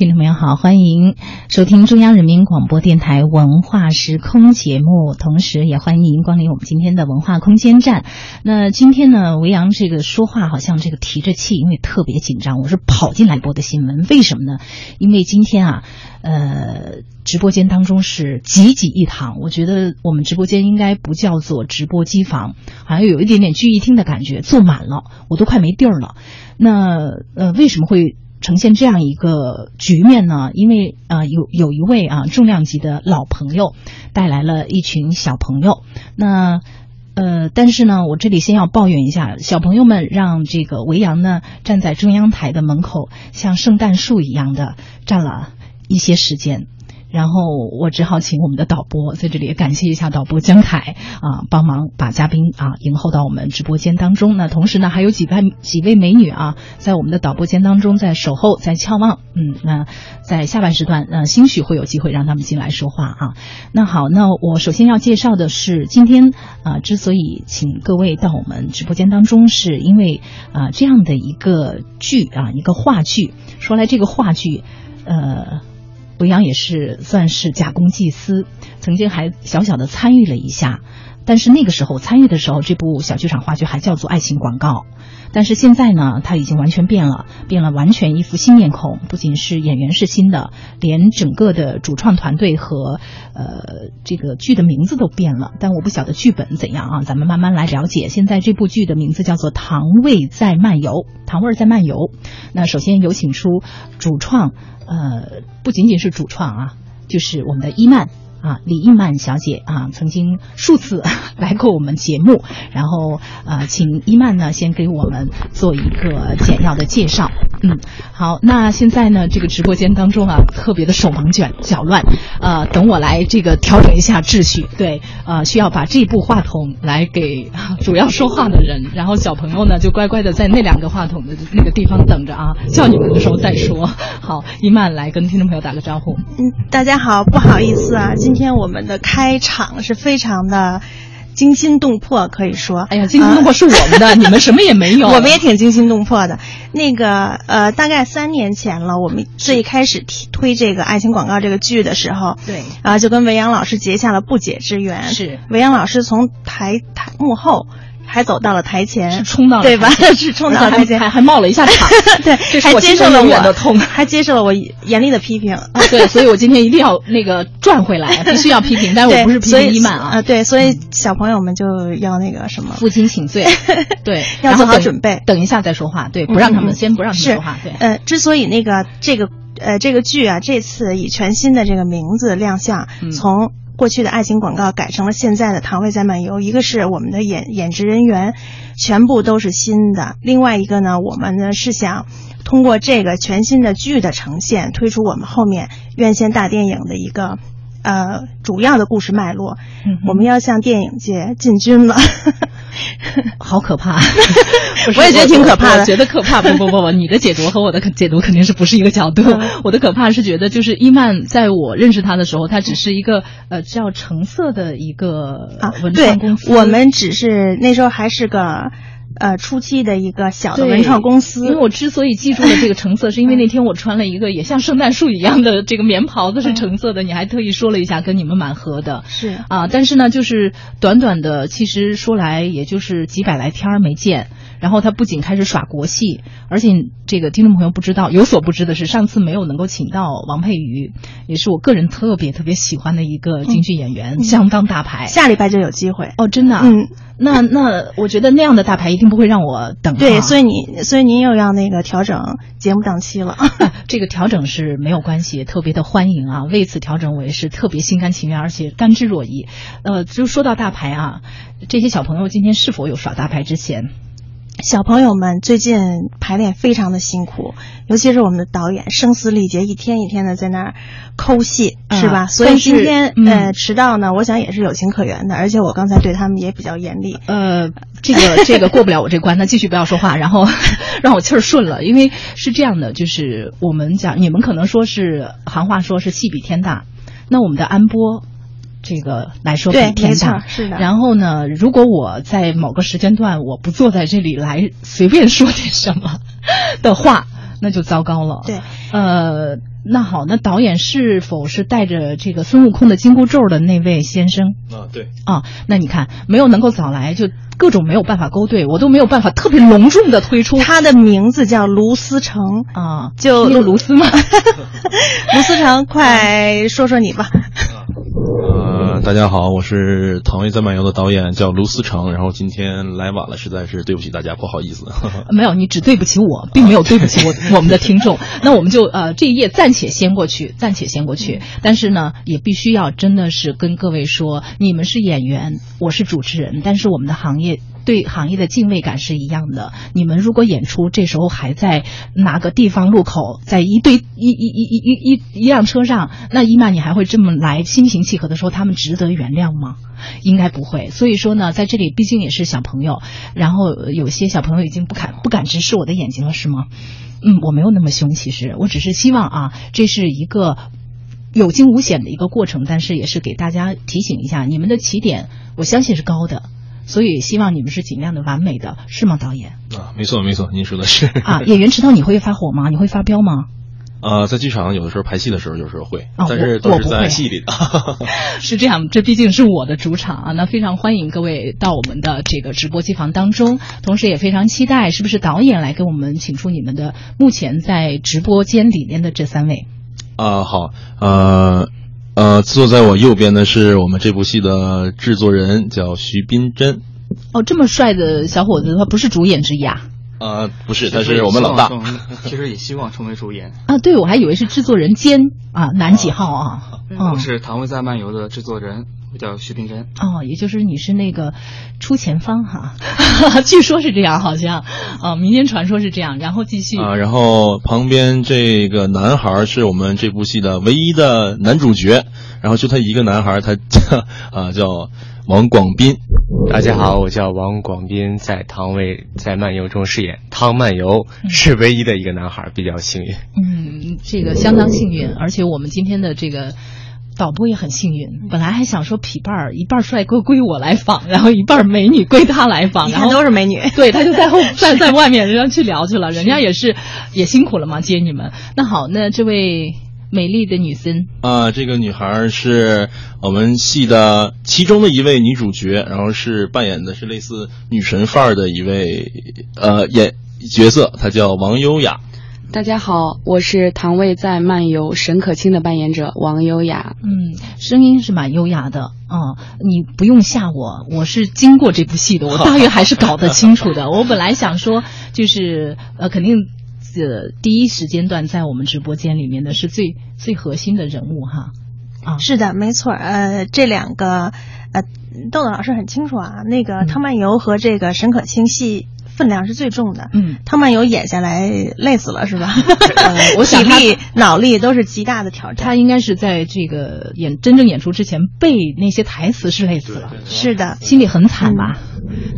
听众朋友好，欢迎收听中央人民广播电台文化时空节目，同时也欢迎您光临我们今天的文化空间站。那今天呢，维扬这个说话好像这个提着气，因为特别紧张，我是跑进来播的新闻。为什么呢？因为今天啊，呃，直播间当中是挤挤一堂，我觉得我们直播间应该不叫做直播机房，好像有一点点聚义厅的感觉，坐满了，我都快没地儿了。那呃，为什么会？呈现这样一个局面呢？因为呃，有有一位啊重量级的老朋友带来了一群小朋友。那呃，但是呢，我这里先要抱怨一下，小朋友们让这个维扬呢站在中央台的门口，像圣诞树一样的站了一些时间。然后我只好请我们的导播在这里也感谢一下导播江凯啊，帮忙把嘉宾啊迎候到我们直播间当中。那同时呢，还有几位几位美女啊，在我们的导播间当中在守候，在眺望。嗯，那在下半时段，呃，兴许会有机会让他们进来说话啊。那好，那我首先要介绍的是，今天啊，之所以请各位到我们直播间当中，是因为啊这样的一个剧啊，一个话剧。说来这个话剧，呃。维扬也是算是假公济私，曾经还小小的参与了一下，但是那个时候参与的时候，这部小剧场话剧还叫做《爱情广告》，但是现在呢，它已经完全变了，变了完全一副新面孔，不仅是演员是新的，连整个的主创团队和呃这个剧的名字都变了。但我不晓得剧本怎样啊，咱们慢慢来了解。现在这部剧的名字叫做《糖味在漫游》，糖味在漫游。那首先有请出主创。呃，不仅仅是主创啊，就是我们的伊曼啊，李一曼小姐啊，曾经数次 来过我们节目，然后呃，请一曼呢先给我们做一个简要的介绍。嗯，好，那现在呢，这个直播间当中啊，特别的手忙脚脚乱，呃，等我来这个调整一下秩序。对，呃，需要把这部话筒来给 主要说话的人，然后小朋友呢就乖乖的在那两个话筒的那个地方等着啊，叫你们的时候再说。好，一曼来跟听众朋友打个招呼。嗯，大家好，不好意思啊，今天我们的开场是非常的。惊心动魄，可以说，哎呀，惊心动魄是我们的，你们什么也没有。我们也挺惊心动魄的。那个，呃，大概三年前了，我们最开始提推这个爱情广告这个剧的时候，对，啊，就跟维扬老师结下了不解之缘。是，维扬老师从台台幕后。还走到了台前，是冲到对吧？是冲到台前，还还冒了一下场，对，还接受了我的痛，还接受了我严厉的批评。对，所以我今天一定要那个转回来，必须要批评，但是我不是批评伊曼啊。啊，对，所以小朋友们就要那个什么，负荆请罪，对，要做好准备，等一下再说话，对，不让他们先不让他们说话，对。呃，之所以那个这个呃这个剧啊，这次以全新的这个名字亮相，从。过去的爱情广告改成了现在的糖味在漫游，一个是我们的演演职人员全部都是新的，另外一个呢，我们呢是想通过这个全新的剧的呈现，推出我们后面院线大电影的一个呃主要的故事脉络。我们要向电影界进军了。好可怕！我也觉得挺可怕的。觉得可怕？不不不不，你的解读和我的解读肯定是不是一个角度。我的可怕是觉得，就是伊曼在我认识他的时候，他只是一个呃叫橙色的一个啊文创公司。我们只是那时候还是个。呃，初期的一个小的文创公司。因为我之所以记住了这个橙色，是因为那天我穿了一个也像圣诞树一样的这个棉袍子，是橙色的。你还特意说了一下，跟你们蛮合的。是啊，但是呢，就是短短的，其实说来也就是几百来天儿没见。然后他不仅开始耍国戏，而且这个听众朋友不知道有所不知的是，上次没有能够请到王佩瑜，也是我个人特别特别喜欢的一个京剧演员，相当大牌。下礼拜就有机会哦，真的。嗯，那那我觉得那样的大牌一定不会让我等。对，所以你所以您又要那个调整节目档期了。这个调整是没有关系，特别的欢迎啊！为此调整我也是特别心甘情愿，而且甘之若饴。呃，就说到大牌啊，这些小朋友今天是否有耍大牌之前？小朋友们最近排练非常的辛苦，尤其是我们的导演声嘶力竭，一天一天的在那儿抠戏，是吧？所以今天呃迟到呢，我想也是有情可原的。而且我刚才对他们也比较严厉。呃，这个 这个过不了我这关，那继续不要说话，然后 让我气儿顺了。因为是这样的，就是我们讲，你们可能说是行话，说是戏比天大，那我们的安波。这个来说比天大，是的。然后呢，如果我在某个时间段我不坐在这里来随便说点什么 的话，那就糟糕了。对，呃，那好，那导演是否是带着这个孙悟空的紧箍咒的那位先生？啊，对。啊，那你看，没有能够早来，就各种没有办法勾兑，我都没有办法特别隆重的推出。他的名字叫卢思成啊，就卢思吗？卢思成，快说说你吧。呃，大家好，我是《唐薇在漫游》的导演，叫卢思成。然后今天来晚了，实在是对不起大家，不好意思。没有，你只对不起我，并没有对不起我 我们的听众。那我们就呃这一页暂且先过去，暂且先过去。但是呢，也必须要真的是跟各位说，你们是演员，我是主持人，但是我们的行业。对行业的敬畏感是一样的。你们如果演出这时候还在哪个地方路口，在一堆一一一一一一辆车上，那伊曼你还会这么来心平气和的说他们值得原谅吗？应该不会。所以说呢，在这里毕竟也是小朋友，然后有些小朋友已经不敢不敢直视我的眼睛了，是吗？嗯，我没有那么凶，其实我只是希望啊，这是一个有惊无险的一个过程，但是也是给大家提醒一下，你们的起点我相信是高的。所以希望你们是尽量的完美的，是吗，导演？啊，没错没错，您说的是。啊，演员迟到你会发火吗？你会发飙吗？啊，在剧场有的时候排戏的时候，有时候会，但是都是在戏里的。是这样，这毕竟是我的主场啊。那非常欢迎各位到我们的这个直播机房当中，同时也非常期待，是不是导演来给我们请出你们的目前在直播间里面的这三位？啊，好，呃。呃，坐在我右边的是我们这部戏的制作人，叫徐斌真。哦，这么帅的小伙子，他不是主演之一啊？呃，不是，他是我们老大。其实也希望成为主演啊。对，我还以为是制作人兼啊，男几号啊？我是《唐薇在漫游》的制作人。我叫徐冰真哦，也就是你是那个出钱方哈，据说是这样，好像啊，民间传说是这样。然后继续啊，然后旁边这个男孩是我们这部戏的唯一的男主角，然后就他一个男孩，他叫啊叫王广斌。大家好，我叫王广斌，在唐薇在漫游中饰演汤漫游，是唯一的一个男孩，比较幸运。嗯，这个相当幸运，而且我们今天的这个。导播也很幸运，本来还想说匹伴儿一半帅哥归我来访，然后一半美女归他来访，然后都是美女，对他就在后 在在外面人家去聊去了，人家也是也辛苦了嘛接你们。那好，那这位美丽的女生啊，这个女孩是我们戏的其中的一位女主角，然后是扮演的是类似女神范儿的一位呃演角色，她叫王优雅。大家好，我是唐卫在漫游沈可卿的扮演者王优雅。嗯，声音是蛮优雅的啊，你不用吓我，我是经过这部戏的，我大约还是搞得清楚的。我本来想说，就是呃，肯定呃第一时间段在我们直播间里面的是最最核心的人物哈。啊，是的，没错。呃，这两个呃，豆豆老师很清楚啊，那个汤漫游和这个沈可卿戏。分量是最重的，嗯，汤曼游演下来累死了是吧？我想体力、脑力都是极大的挑战。他应该是在这个演真正演出之前背那些台词是累死了，是的，心里很惨吧？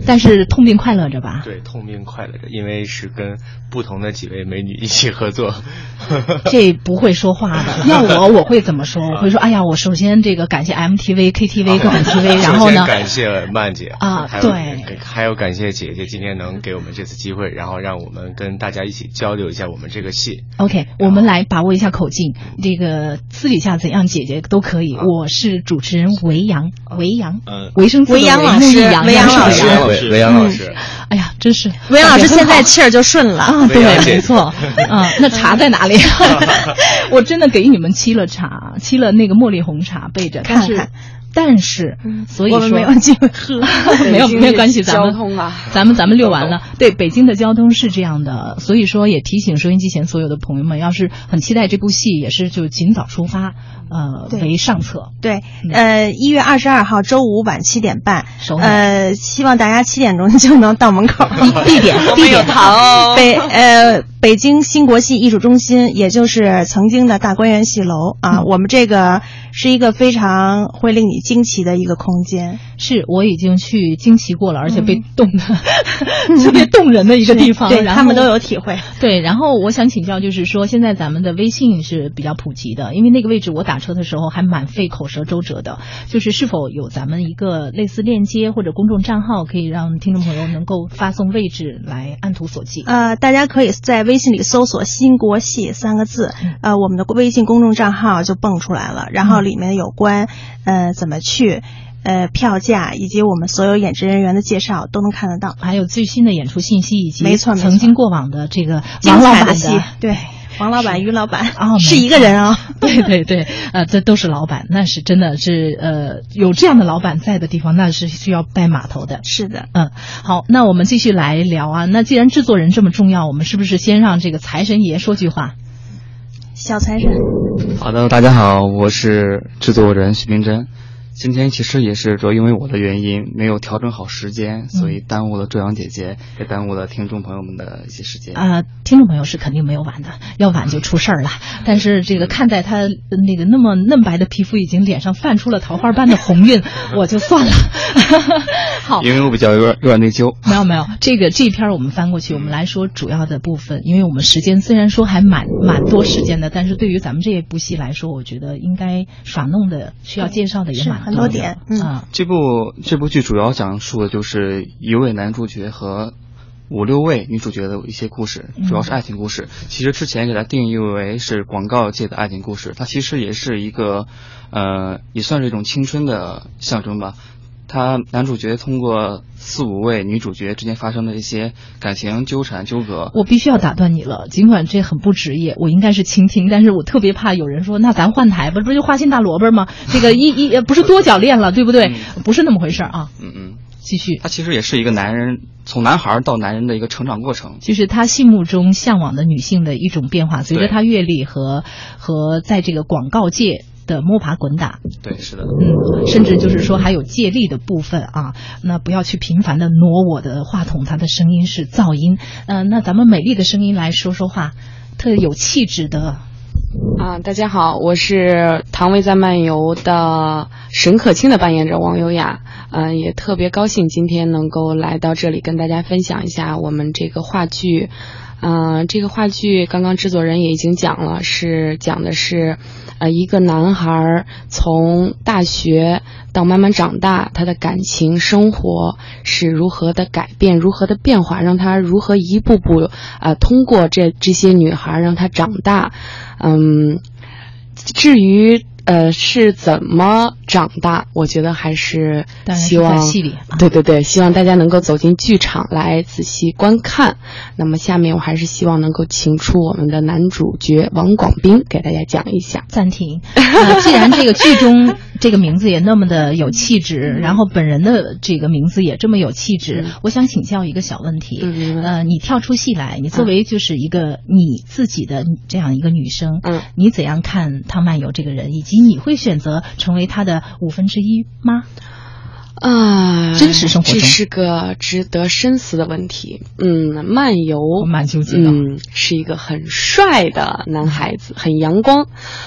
但是痛并快乐着吧？对，痛并快乐着，因为是跟不同的几位美女一起合作。这不会说话的，要我我会怎么说？我会说，哎呀，我首先这个感谢 MTV、KTV 各种 TV，然后呢，感谢曼姐啊，对，还有感谢姐姐今天能给。给我们这次机会，然后让我们跟大家一起交流一下我们这个戏。OK，我们来把握一下口径。这个私底下怎样解决都可以。我是主持人维扬，维扬，嗯，维生维扬老师，维扬老师，维扬老师。哎呀，真是维扬老师现在气儿就顺了啊！对，没错。嗯，那茶在哪里？我真的给你们沏了茶，沏了那个茉莉红茶，备着。看看。但是，所以说没有机会喝，没有没有关系，咱们咱们咱们溜完了。对，北京的交通是这样的，所以说也提醒收音机前所有的朋友们，要是很期待这部戏，也是就尽早出发，呃，为上策。对，呃，一月二十二号周五晚七点半，呃，希望大家七点钟就能到门口。地点地点。好，北呃北京新国戏艺术中心，也就是曾经的大观园戏楼啊，我们这个。是一个非常会令你惊奇的一个空间。是我已经去惊奇过了，而且被冻的、特别动人的一个地方。对他们都有体会。对，然后我想请教，就是说现在咱们的微信是比较普及的，因为那个位置我打车的时候还蛮费口舌周折的。就是是否有咱们一个类似链接或者公众账号，可以让听众朋友能够发送位置来按图索骥？呃，大家可以在微信里搜索“新国戏”三个字，呃，我们的微信公众账号就蹦出来了，然后里面有关呃怎么去。呃，票价以及我们所有演职人员的介绍都能看得到，还有最新的演出信息以及没错曾经过往的这个精彩的戏对王老板、于老板哦，是一个人啊，对对对，呃，这都是老板，那是真的是呃有这样的老板在的地方，那是需要带码头的。是的，嗯，好，那我们继续来聊啊。那既然制作人这么重要，我们是不是先让这个财神爷说句话？小财神，好的，大家好，我是制作人徐冰珍。今天其实也是主要因为我的原因没有调整好时间，所以耽误了周洋姐姐，也耽误了听众朋友们的一些时间。啊，听众朋友是肯定没有晚的，要晚就出事儿了。但是这个看在他那个那么嫩白的皮肤已经脸上泛出了桃花般的红晕，我就算了。好，因为我比较有点有点内疚。没有没有，这个这一篇我们翻过去，我们来说主要的部分，因为我们时间虽然说还蛮蛮多时间的，但是对于咱们这一部戏来说，我觉得应该耍弄的需要介绍的也蛮。很多点，嗯，这部这部剧主要讲述的就是一位男主角和五六位女主角的一些故事，主要是爱情故事。其实之前给它定义为是广告界的爱情故事，它其实也是一个，呃，也算是一种青春的象征吧。他男主角通过四五位女主角之间发生的一些感情纠缠纠葛，我必须要打断你了。尽管这很不职业，我应该是倾听，但是我特别怕有人说，那咱换台吧，不就花心大萝卜吗？这个一一不是多角恋了，对不对？不是那么回事啊。嗯嗯，继续。他其实也是一个男人从男孩到男人的一个成长过程，就是他心目中向往的女性的一种变化，随着他阅历和和在这个广告界。的摸爬滚打，对，是的，嗯，甚至就是说还有借力的部分啊，那不要去频繁的挪我的话筒，它的声音是噪音，嗯，那咱们美丽的声音来说说话，特有气质的，啊，大家好，我是《唐薇在漫游》的沈可卿的扮演者王优雅，嗯，也特别高兴今天能够来到这里跟大家分享一下我们这个话剧。嗯，这个话剧刚刚制作人也已经讲了，是讲的是，呃，一个男孩从大学到慢慢长大，他的感情生活是如何的改变，如何的变化，让他如何一步步，呃，通过这这些女孩让他长大。嗯，至于。呃，是怎么长大？我觉得还是希望，对对对，希望大家能够走进剧场来仔细观看。那么下面我还是希望能够请出我们的男主角王广斌给大家讲一下。暂停，既然这个剧中这个名字也那么的有气质，然后本人的这个名字也这么有气质，我想请教一个小问题。呃，你跳出戏来，你作为就是一个你自己的这样一个女生，嗯，你怎样看汤曼友这个人以及？你会选择成为他的五分之一吗？啊，真实生活中这是个值得深思的问题。嗯，漫游蛮纠结的。嗯，是一个很帅的男孩子，很阳光，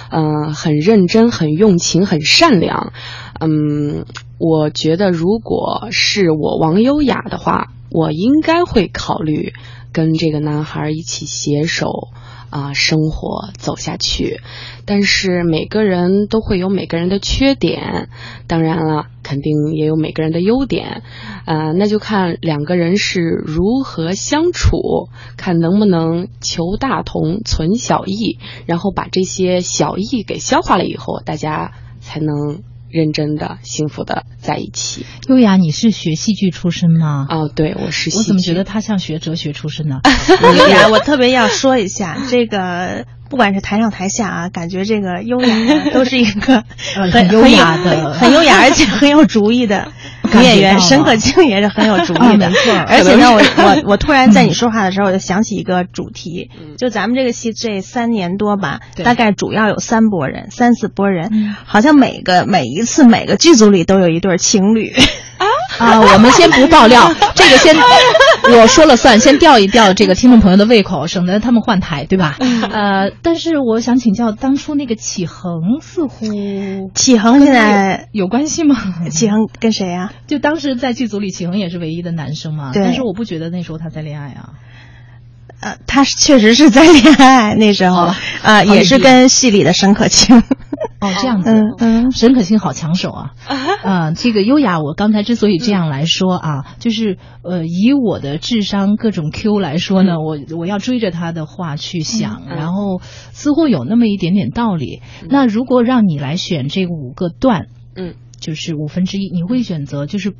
嗯，很认真，很用情，很善良。嗯，我觉得如果是我王优雅的话，我应该会考虑跟这个男孩一起携手。啊，生活走下去，但是每个人都会有每个人的缺点，当然了，肯定也有每个人的优点，呃，那就看两个人是如何相处，看能不能求大同存小异，然后把这些小异给消化了以后，大家才能。认真的、幸福的在一起。优雅，你是学戏剧出身吗？哦，对，我是。我怎么觉得他像学哲学出身呢？优雅，我特别要说一下这个。不管是台上台下啊，感觉这个优雅 都是一个很优雅的、很优雅而且很有主意的女演员。沈可卿也是很有主意的，没错。而且呢，我我我突然在你说话的时候，我就想起一个主题，就咱们这个戏这三年多吧，大概主要有三拨人、三四拨人，好像每个每一次每个剧组里都有一对情侣。啊，啊，我们先不爆料，这个先我说了算，先吊一吊这个听众朋友的胃口，省得他们换台，对吧？呃，但是我想请教，当初那个启恒似乎启恒现在有关系吗？启恒跟谁呀？就当时在剧组里，启恒也是唯一的男生嘛。对。但是我不觉得那时候他在恋爱啊。呃，他确实是在恋爱那时候啊，也是跟戏里的沈可卿。哦，这样子，嗯嗯，沈可卿好抢手啊！啊，这个优雅，我刚才之所以这样来说啊，就是呃，以我的智商各种 Q 来说呢，我我要追着他的话去想，然后似乎有那么一点点道理。那如果让你来选这五个段，嗯，就是五分之一，你会选择就是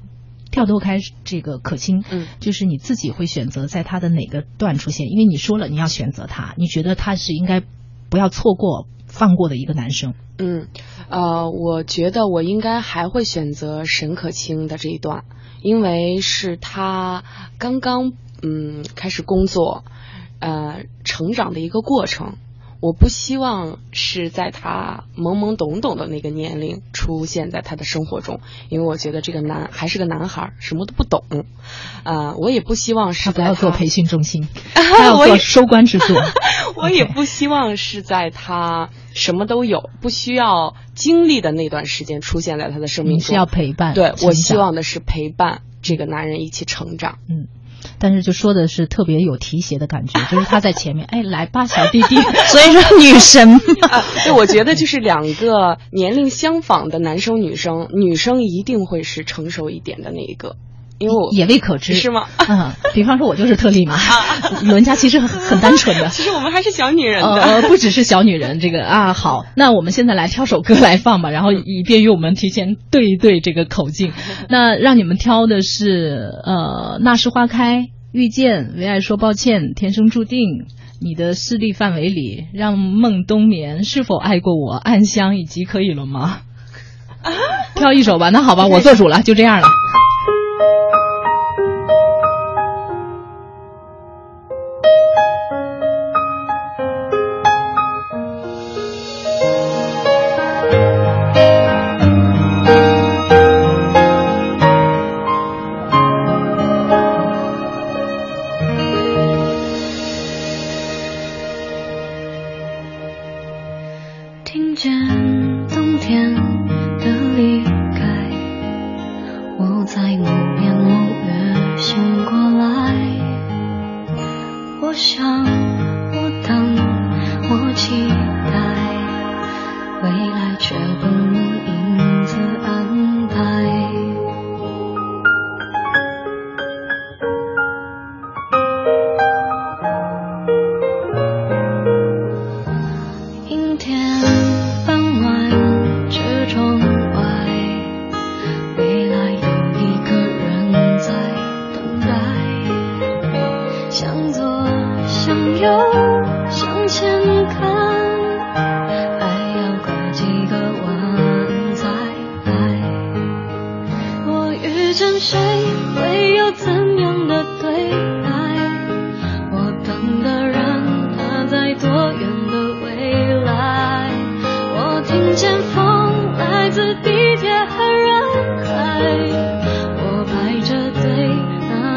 跳脱开这个可卿，嗯，就是你自己会选择在他的哪个段出现？因为你说了你要选择他，你觉得他是应该不要错过。放过的一个男生，嗯，呃，我觉得我应该还会选择沈可卿的这一段，因为是他刚刚嗯开始工作，呃，成长的一个过程。我不希望是在他懵懵懂懂的那个年龄出现在他的生活中，因为我觉得这个男还是个男孩，什么都不懂。啊，我也不希望是他不要做培训中心，他要做收官之作。我也不希望是在他什么都有、不需要经历的那段时间出现在他的生命中。是要陪伴，对我希望的是陪伴这个男人一起成长。嗯。但是就说的是特别有提携的感觉，就是他在前面，哎，来吧，小弟弟。所以说女神嘛，对，我觉得就是两个年龄相仿的男生女生，女生一定会是成熟一点的那一个，因为我也未可知是吗？嗯，比方说我就是特例嘛，伦家其实很很单纯的，其实我们还是小女人的，呃，不只是小女人这个啊。好，那我们现在来挑首歌来放吧，然后以便于我们提前对一对这个口径。那让你们挑的是呃，那时花开。遇见，为爱说抱歉，天生注定，你的势力范围里，让梦冬眠，是否爱过我，暗香以及可以了吗？挑一首吧，那好吧，我做主了，就这样了。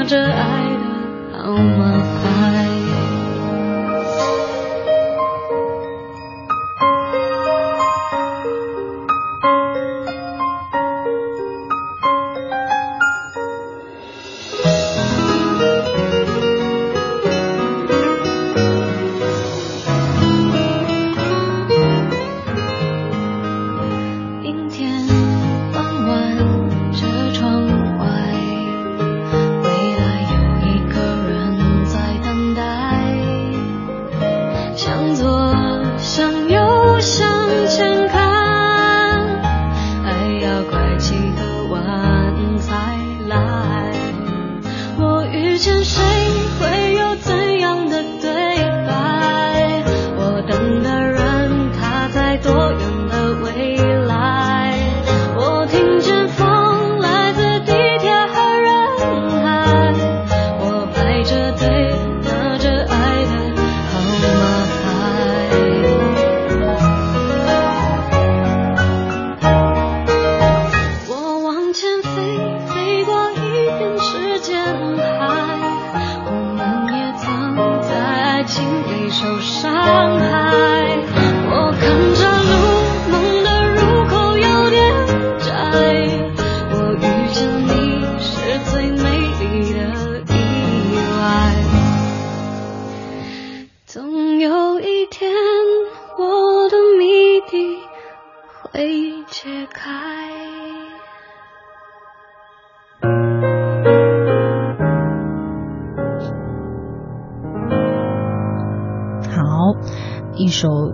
着爱。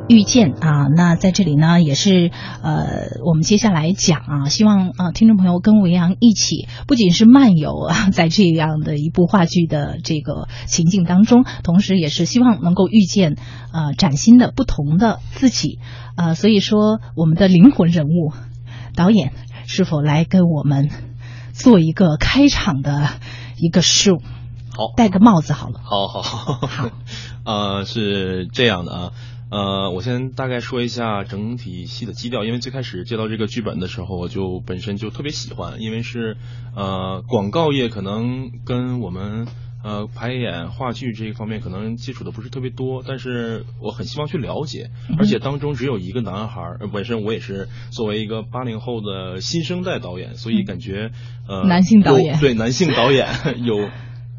遇见》啊，那在这里呢，也是呃，我们接下来讲啊，希望啊，听众朋友跟维扬一起，不仅是漫游啊，在这样的一部话剧的这个情境当中，同时也是希望能够遇见呃崭新的、不同的自己啊。所以说，我们的灵魂人物导演是否来跟我们做一个开场的一个 show？？好，戴个帽子好了。好好好，呃，是这样的啊。呃，我先大概说一下整体戏的基调，因为最开始接到这个剧本的时候，我就本身就特别喜欢，因为是呃广告业，可能跟我们呃排演话剧这一方面可能接触的不是特别多，但是我很希望去了解，而且当中只有一个男孩，本身我也是作为一个八零后的新生代导演，所以感觉呃 男性导演对男性导演 有。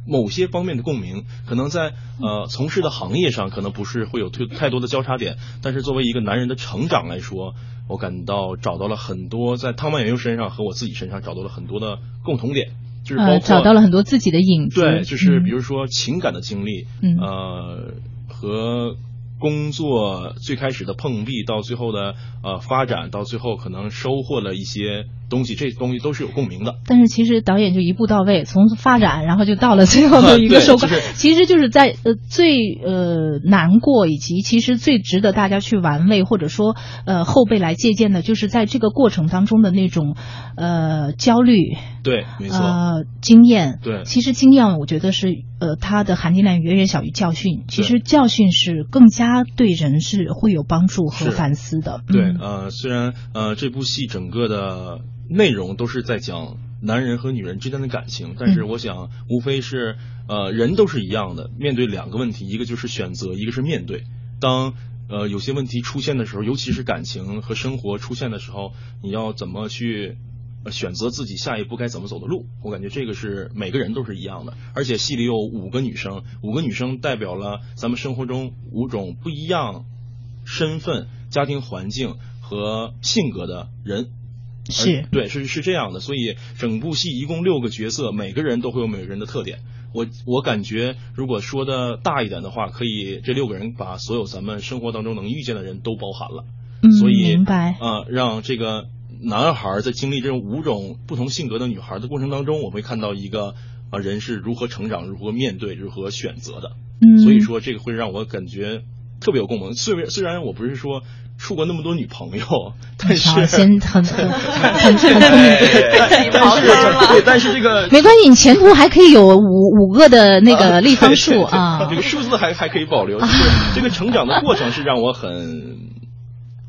某些方面的共鸣，可能在呃从事的行业上可能不是会有太太多的交叉点，但是作为一个男人的成长来说，我感到找到了很多在汤曼原优身上和我自己身上找到了很多的共同点，就是包括找到了很多自己的影子。对，就是比如说情感的经历，嗯呃和。工作最开始的碰壁，到最后的呃发展，到最后可能收获了一些东西，这东西都是有共鸣的。但是其实导演就一步到位，从发展，然后就到了最后的一个收获。其实就是在呃最呃难过，以及其实最值得大家去玩味，或者说呃后辈来借鉴的，就是在这个过程当中的那种呃焦虑。对，没错。呃，经验。对，其实经验我觉得是呃它的含金量远远小于教训。其实教训是更加。对人是会有帮助和反思的。对，呃，虽然呃这部戏整个的内容都是在讲男人和女人之间的感情，但是我想无非是呃人都是一样的，面对两个问题，一个就是选择，一个是面对。当呃有些问题出现的时候，尤其是感情和生活出现的时候，你要怎么去？选择自己下一步该怎么走的路，我感觉这个是每个人都是一样的。而且戏里有五个女生，五个女生代表了咱们生活中五种不一样身份、家庭环境和性格的人。是对，是是这样的。所以整部戏一共六个角色，每个人都会有每个人的特点。我我感觉，如果说的大一点的话，可以这六个人把所有咱们生活当中能遇见的人都包含了。嗯，所以明白啊，让这个。男孩在经历这种五种不同性格的女孩的过程当中，我会看到一个啊人是如何成长、如何面对、如何选择的。嗯，所以说这个会让我感觉特别有共鸣。虽然虽然我不是说处过那么多女朋友，但是先很很很聪，但是 但是这个 没关系，你前途还可以有五五个的那个立方数啊，这个数字还还可以保留。就是这个成长的过程是让我很。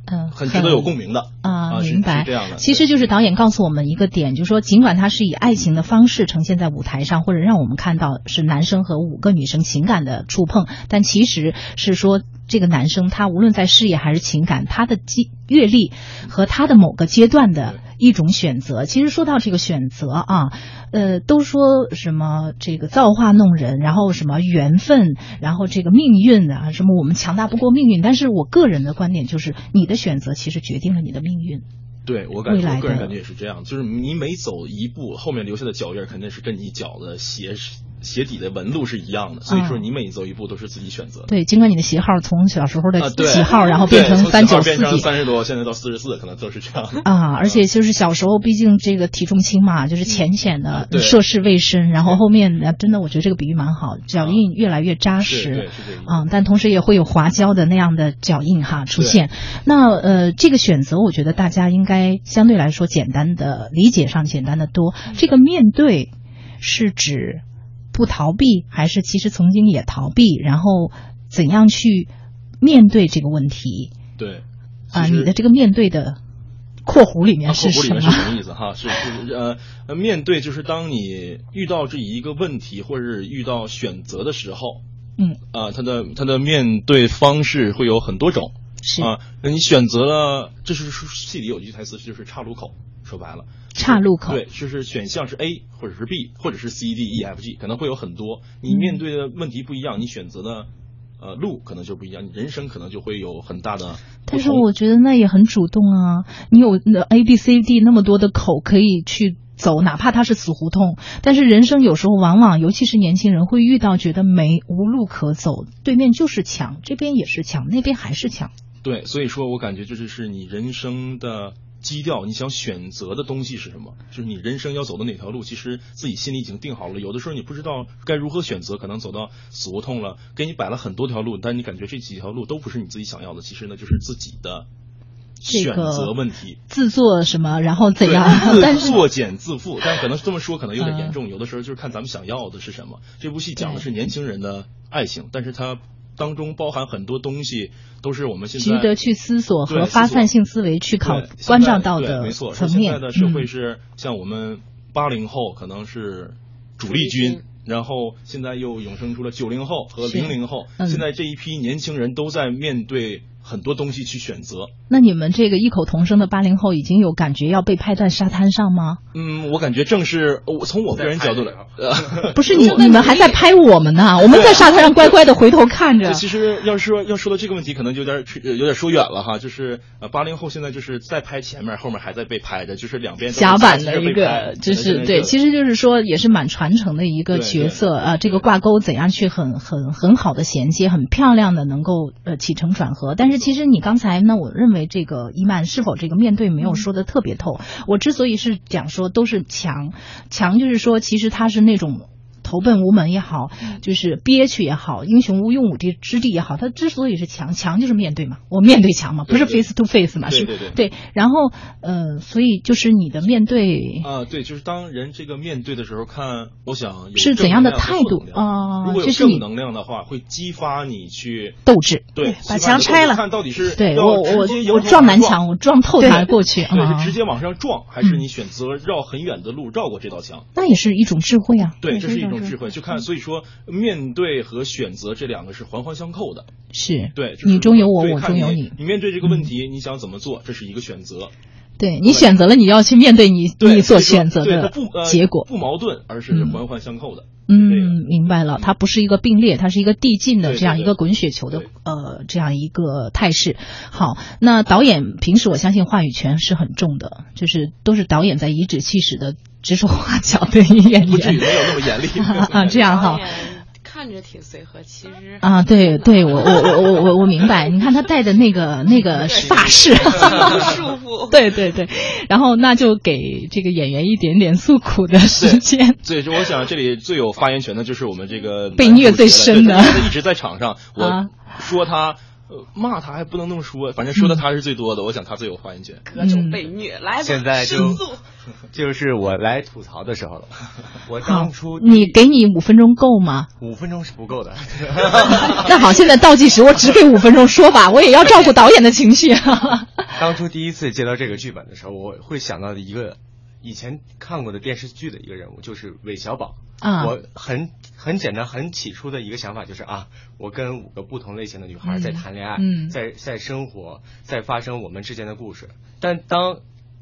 嗯，很值得有共鸣的啊，明白。这样的，其实就是导演告诉我们一个点，就是说，尽管他是以爱情的方式呈现在舞台上，或者让我们看到是男生和五个女生情感的触碰，但其实是说。这个男生，他无论在事业还是情感，他的经阅历和他的某个阶段的一种选择。其实说到这个选择啊，呃，都说什么这个造化弄人，然后什么缘分，然后这个命运啊，什么我们强大不过命运。但是我个人的观点就是，你的选择其实决定了你的命运。对我感觉，我个人感觉也是这样，就是你每走一步，后面留下的脚印肯定是跟你脚的鞋鞋底的纹路是一样的，所以说你每走一步都是自己选择的。对，尽管你的鞋号从小时候的几号，然后变成三九四几，三十多，现在到四十四，可能都是这样。啊，而且就是小时候，毕竟这个体重轻嘛，就是浅浅的涉世未深，然后后面真的，我觉得这个比喻蛮好，脚印越来越扎实。啊，但同时也会有滑胶的那样的脚印哈出现。那呃，这个选择，我觉得大家应。该相对来说简单的理解上简单的多。这个面对是指不逃避，还是其实曾经也逃避？然后怎样去面对这个问题？对啊，你的这个面对的括弧里面是什么？是什么意思？哈，是是呃，面对就是当你遇到这一个问题，或者是遇到选择的时候，嗯啊，他的他的面对方式会有很多种。是啊，那你选择了，这是戏里有一句台词，就是岔路口。说白了，岔路口对，就是选项是 A 或者是 B 或者是 C D E F G，可能会有很多。你面对的问题不一样，你选择的呃路可能就不一样，你人生可能就会有很大的。但是我觉得那也很主动啊，你有那 A B C D 那么多的口可以去走，哪怕它是死胡同。但是人生有时候往往，尤其是年轻人会遇到觉得没无路可走，对面就是墙，这边也是墙，那边还是墙。对，所以说我感觉这就是你人生的基调，你想选择的东西是什么？就是你人生要走的哪条路，其实自己心里已经定好了。有的时候你不知道该如何选择，可能走到死胡同了，给你摆了很多条路，但你感觉这几条路都不是你自己想要的。其实呢，就是自己的选择问题。自作什么，然后怎样？作茧自缚，但可能这么说可能有点严重。有的时候就是看咱们想要的是什么。这部戏讲的是年轻人的爱情，但是它当中包含很多东西，都是我们现在值得去思索和发散性思维去考关照到的没错，层面。说现在的社会嗯是像我们八零后可能是主力军。然后现在又涌生出了九零后和零零后，嗯现在这一批年轻人都在面对很多东西去选择。那你们这个异口同声的八零后已经有感觉要被拍在沙滩上吗？嗯，我感觉正是我从我个人角度来，呃，不是你，你们还在拍我们呢，我们在沙滩上乖乖的回头看着。其实要说要说到这个问题，可能就有点呃有点说远了哈。就是呃，八零后现在就是在拍前面，后面还在被拍着，就是两边都甲板的一个，就是对，其实实就是说也是蛮传承的一个角色对啊。这个挂钩怎样去很很很好的衔接，很漂亮的能够呃起承转合。但是其实你刚才呢，我认为这个伊曼是否这个面对没有说的特别透。我之所以是讲说都是强，强就是说其实他是那种。投奔无门也好，就是憋屈也好，英雄无用武之之地也好，他之所以是强，强就是面对嘛，我面对强嘛，不是 face to face 嘛，是对对对对。然后呃，所以就是你的面对啊、对，就是当人这个面对的时候，看我想是怎样的态度啊如果有就是正能量的话，会激发你去斗志。对把墙拆了看到底是对要我我我头撞撞南墙，我撞透它对过去对，啊是直接往上撞，还是你选择绕很远的路绕过这道墙？那也是一种智慧啊。对，对这是一种智种智慧。就看，所以说面对和选择这两个是环环相扣的。是，对，就是你中有我，我中有你。你面对这个问题，你想怎么做，这是一个选择。对你选择了，你要去面对你对你所所以说选择的结果。不矛盾，而是嗯环环相扣的。嗯，明白了，它不是一个并列，它是一个递进的这样一个滚雪球的呃这样一个态势。好，那导演平时我相信话语权是很重的，就是都是导演在颐指气使的指手画脚的演不至于员没有那么严厉 啊，这样哈看着挺随和，其实啊，对对，我我我我我我明白。你看他戴的那个 那个发饰，束缚。对对对，然后那就给这个演员一点点诉苦的时间。所以说，我想这里最有发言权的就是我们这个被虐最深的一直在场上，啊我说他。呃，骂他还不能那么说，反正说的他是最多的，我想他最有发言权。各种被虐，来吧，现在就。就是我来吐槽的时候了。我当初，你给你五分钟够吗？五分钟是不够的。那好，现在倒计时，我只给五分钟说吧，我也要照顾导演的情绪。当初第一次接到这个剧本的时候，我会想到的一个以前看过的电视剧的一个人物，就是韦小宝。啊。我很很简单，很起初的一个想法就是啊，我跟五个不同类型的女孩在谈恋爱，嗯。在在生活，在发生我们之间的故事。但当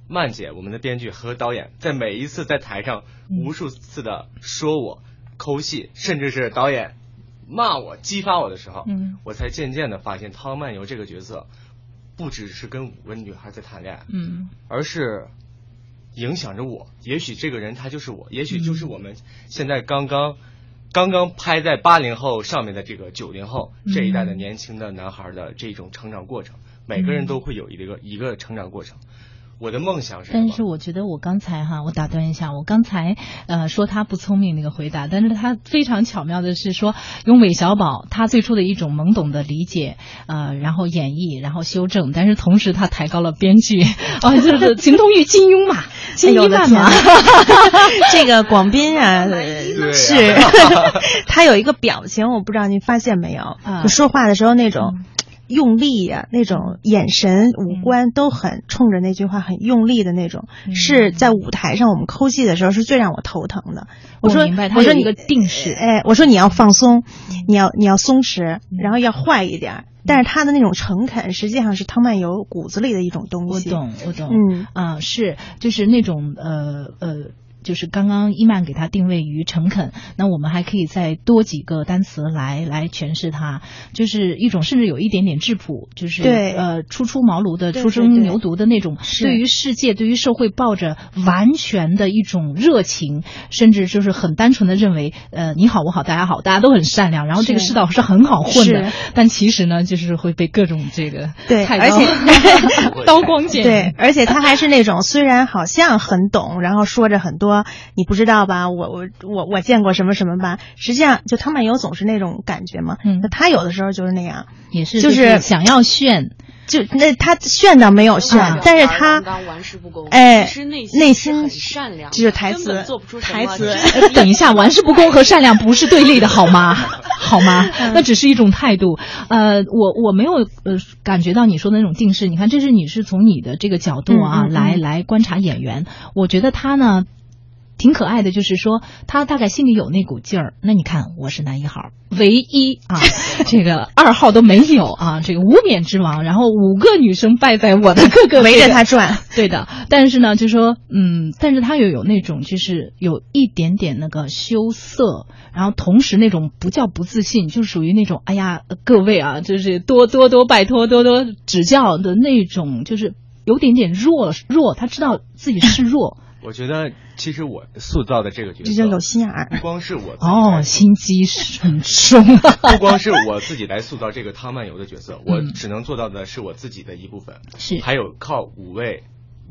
曼姐，我们的编剧和导演，在每一次在台上嗯。无数次的说我、抠戏，甚至是导演骂我、激发我的时候，嗯。我才渐渐的发现汤漫游这个角色，不只是跟五个女孩在谈恋爱，嗯。而是影响着我。也许这个人他就是我，也许就是我们现在刚刚、刚刚拍在八零后上面的这个九零后这一代的年轻的男孩的这种成长过程。每个人都会有一个一个成长过程。我的梦想是什么？但是我觉得我刚才哈，我打断一下，我刚才呃说他不聪明那个回答，但是他非常巧妙的是说用韦小宝他最初的一种懵懂的理解，呃，然后演绎，然后修正，但是同时他抬高了编剧，啊，就是情同于金庸嘛，金 哎呦我的一万嘛，这个广斌啊，是。他有一个表情，我不知道您发现没有，啊。就说话的时候那种。用力呀、那种眼神、五官都很冲着那句话很用力的那种，嗯是在舞台上我们抠戏的时候是最让我头疼的。我明白他我说你个定式哎，我说你要放松，你要你要松弛，然后要坏一点。但是他的那种诚恳，实际上是汤曼游骨子里的一种东西。我懂，我懂，嗯啊，是，就是那种呃呃。就是刚刚伊曼给他定位于诚恳，那我们还可以再多几个单词来来诠释它，就是一种甚至有一点点质朴，就是对。呃初出茅庐的、初生牛犊的那种，是对于世界、对于社会抱着完全的一种热情，甚至就是很单纯的认为，呃，你好我好大家好，大家都很善良，然后这个世道是很好混的，但其实呢，就是会被各种这个对而且 刀光剑影。对，而且他还是那种虽然好像很懂，然后说着很多你不知道吧，我我我我见过什么什么吧，实际上就汤曼游总是那种感觉嘛，嗯那他有的时候就是那样，也是就是想要炫。就那他炫倒没有炫，啊但是他玩世不恭，哎内内心很善良，就是台词根本做不出台词呃等一下，玩世不恭和善良不是对立的，好吗？好吗？嗯那只是一种态度。呃，我我没有呃感觉到你说的那种定式。你看，这是你是从你的这个角度啊、嗯嗯嗯来来观察演员。我觉得他呢。挺可爱的，就是说他大概心里有那股劲儿。那你看，我是男一号，唯一啊，这个二号都没有啊，这个无冕之王，然后五个女生拜在我的各个围着他转，对的，但是呢，就说，嗯，但是他又有那种，就是有一点点那个羞涩，然后同时那种不叫不自信，就属于那种，哎呀，各位啊，就是多多多拜托，多多指教的那种，就是有点点弱弱，他知道自己是弱，我觉得其实我塑造的这个角色，这叫有心眼儿。不光是我哦，心机是很重啊，不光是我自己来塑造这个汤漫游的角色，我嗯只能做到的是我自己的一部分，是还有靠五位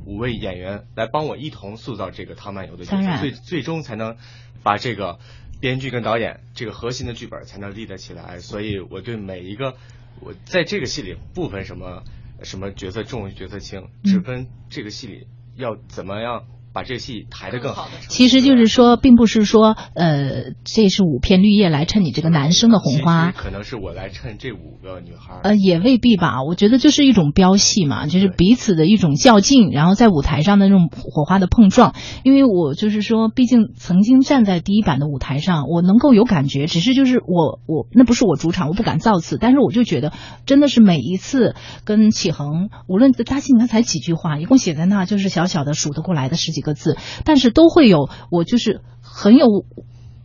五位演员来帮我一同塑造这个汤漫游的角色，最最终才能把这个编剧跟导演这个核心的剧本才能立得起来。所以我对每一个我在这个戏里不分什么什么角色重角色轻，只分这个戏里要怎么样把这个戏抬得更好。其实就是说，并不是说，呃，这是五片绿叶来衬你这个男生的红花可能是我来衬这五个女孩儿。呃，也未必吧。我觉得就是一种飙戏嘛，就是彼此的一种较劲，然后在舞台上的那种火花的碰撞。因为我就是说，毕竟曾经站在第一版的舞台上，我能够有感觉。只是就是我我那不是我主场，我不敢造次，但是我就觉得真的是每一次跟启恒，无论搭戏，你看才几句话，一共写在那就是小小的数得过来的十几个字，但是都会有我就是很有。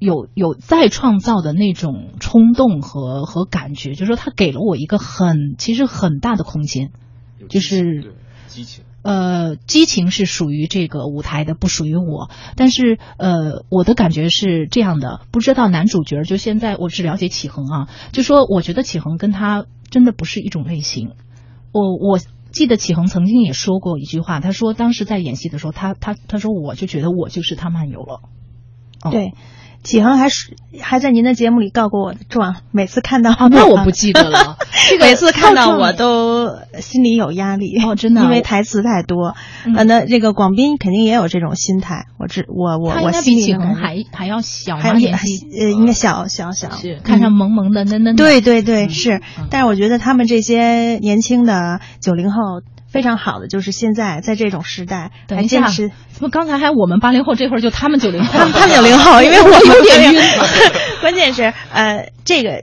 有有再创造的那种冲动和和感觉，就是说他给了我一个很其实很大的空间，就是激情。呃，激情是属于这个舞台的，不属于我。但是呃，我的感觉是这样的，不知道男主角就现在我只了解启恒啊，就说我觉得启恒跟他真的不是一种类型。我我记得启恒曾经也说过一句话，他说当时在演戏的时候，他他他说我就觉得我就是他漫游了。哦对，启恒还是还在您的节目里告过我的状，每次看到哦，那我不记得了。这个每次看到我都心里有压力哦真的啊因为台词太多。嗯呃，那这个广斌肯定也有这种心态，我知我我我心里还还要小还吗？年纪呃应该小小小是看上萌萌的嫩嫩的。对对对，嗯是嗯。但是我觉得他们这些年轻的九零后非常好的，就是现在在这种时代还坚持。怎么刚才还我们八零后，这会儿就他们九零后？他们他们九零后，因为我有点晕。关键是呃，这个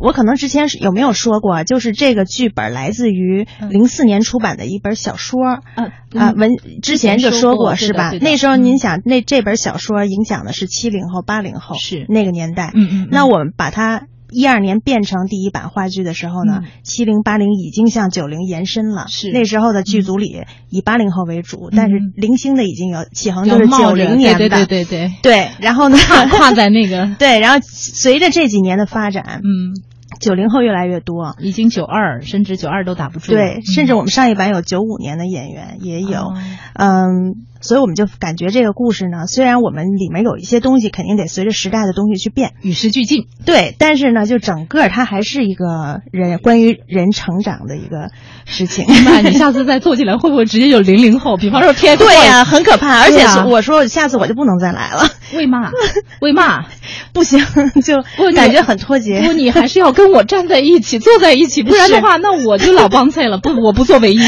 我可能之前是有没有说过，就是这个剧本来自于嗯零四年出版的一本小说。啊啊，文之前就说过是吧那时候嗯您想，那这本小说影响的是七零后、八零后，是那个年代。嗯嗯嗯那我们把它一二年变成第一版话剧的时候呢嗯，七零八零已经向九零延伸了。是。那时候的剧组里以八零后为主，但是嗯零星的已经有启航都是九零年的。对对对对对，对然后呢，跨跨在那个。对，然后随着这几年的发展，嗯，九零后越来越多。已经九二甚至九二都打不住了。对，嗯甚至我们上一版有九五年的演员也有，哦。嗯，所以我们就感觉这个故事呢，虽然我们里面有一些东西肯定得随着时代的东西去变，与时俱进。对，但是呢，就整个它还是一个人关于人成长的一个事情。那你下次再做起来，会不会直接就零零后？比方说 TFBOYS，对呀、很可怕，而且啊我说下次我就不能再来了，为嘛？为嘛？不行，就感觉很脱节。不，你还是要跟我站在一起，坐在一起，不然的话，那我就老帮菜了。不，我不做唯一。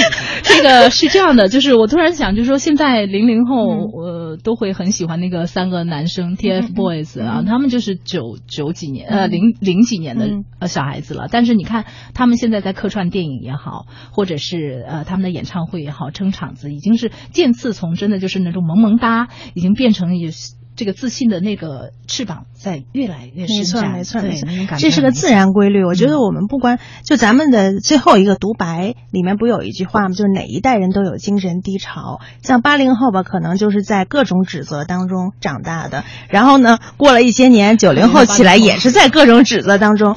这个是这样的，就是我突然想，就是说现在零零零后，呃，都会很喜欢那个三个男生 TFBOYS 啊，他们就是九九几年，呃，零零几年的呃小孩子了。但是你看，他们现在在客串电影也好，或者是呃他们的演唱会也好，撑场子已经是渐次从真的就是那种萌萌哒，已经变成也这个自信的那个翅膀在越来越伸展。没错，没错，没错，这是个自然规律。我觉得我们不管就咱们的最后一个独白里面不有一句话吗？就是哪一代人都有精神低潮。像八零后吧，可能就是在各种指责当中长大的。然后呢，过了一些年，九零后起来也是在各种指责当中。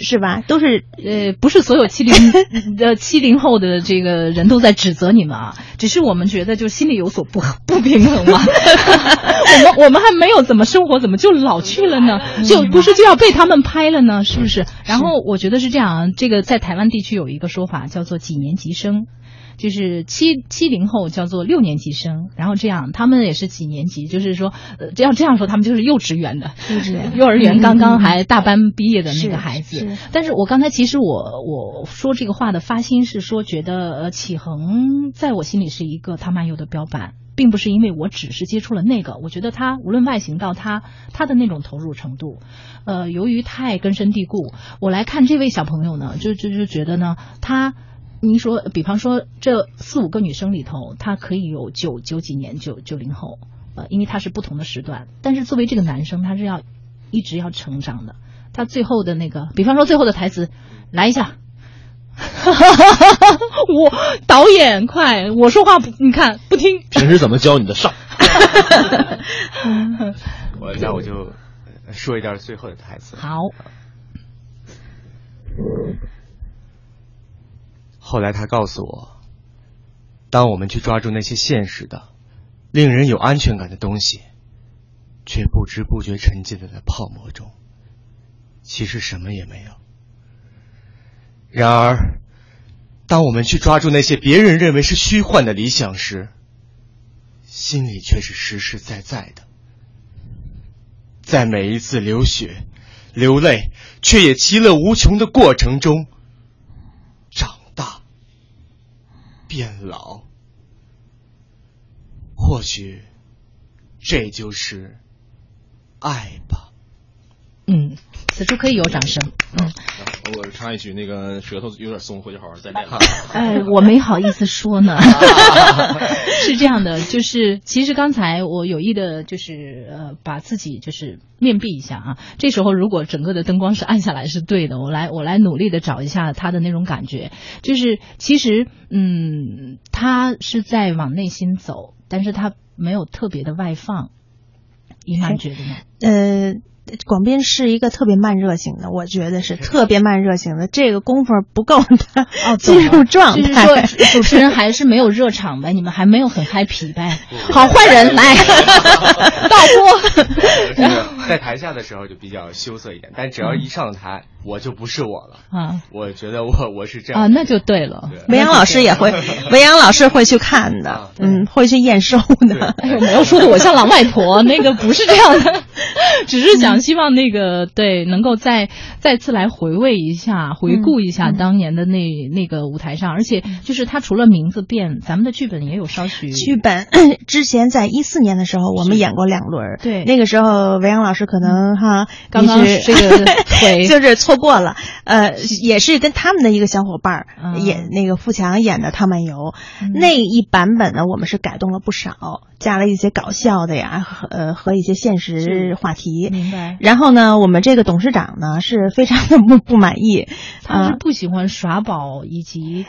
是吧？都是呃，不是所有七零的 七零后的这个人都在指责你们啊，只是我们觉得就心里有所不不平衡嘛。我们我们还没有怎么生活，怎么就老去了呢？就不是就要被他们拍了呢？是不是？然后我觉得是这样，这个在台湾地区有一个说法叫做几年级生。就是七七零后叫做六年级生，然后这样他们也是几年级？就是说，呃，要这样说，他们就是幼稚园的，幼稚园，幼儿园刚刚还大班毕业的那个孩子。但是我刚才其实我我说这个话的发心是说，觉得呃启恒在我心里是一个他漫游的标板，并不是因为我只是接触了那个，我觉得他无论外形到他他的那种投入程度，呃，由于太根深蒂固，我来看这位小朋友呢，就就就觉得呢他。您说，比方说这四五个女生里头，她可以有九九几年九九零后，呃，因为她是不同的时段。但是作为这个男生，他是要一直要成长的。他最后的那个，比方说最后的台词，来一下。我导演快，我说话不，你看不听。平时怎么教你的上？我那我就说一段最后的台词。好。后来他告诉我，当我们去抓住那些现实的、令人有安全感的东西，却不知不觉沉浸在泡沫中，其实什么也没有。然而，当我们去抓住那些别人认为是虚幻的理想时，心里却是实实在在的。在每一次流血、流泪，却也其乐无穷的过程中。变老，或许这就是爱吧。嗯，此处可以有掌声。嗯，我插一句，那个舌头有点松，回去好好再练。哎，我没好意思说呢。是这样的，就是其实刚才我有意的，就是呃，把自己就是面壁一下啊。这时候如果整个的灯光是暗下来是对的，我来我来努力的找一下他的那种感觉。就是其实嗯，他是在往内心走，但是他没有特别的外放。一曼觉得呢？呃。广斌是一个特别慢热型的，我觉得是特别慢热型的，这个功夫不够他哦 进入状态。就是说主持人还是没有热场呗，你们还没有很 happy 呗。好，换人来 倒播。在台下的时候就比较羞涩一点，但只要一上台，我就不是我了。啊。我觉得我我是这样啊，那就对了。文扬老师也会，文扬老师会去看的，嗯，会去验收的。哎呦，没有说的我像老外婆，那个不是这样的，只是想。希望那个对能够再再次来回味一下、回顾一下当年的那那个舞台上，而且就是他除了名字变，咱们的剧本也有稍许。剧本 之前在一四年的时候，我们演过两轮，对，那个时候维扬老师可能哈刚刚这个腿就是错过了，呃，也是跟他们的一个小伙伴儿演那个富强演的《汤漫游》那一版本呢，我们是改动了不少。加了一些搞笑的呀，和呃和一些现实话题。明白。然后呢，我们这个董事长呢是非常的不不满意，他是不喜欢耍宝以及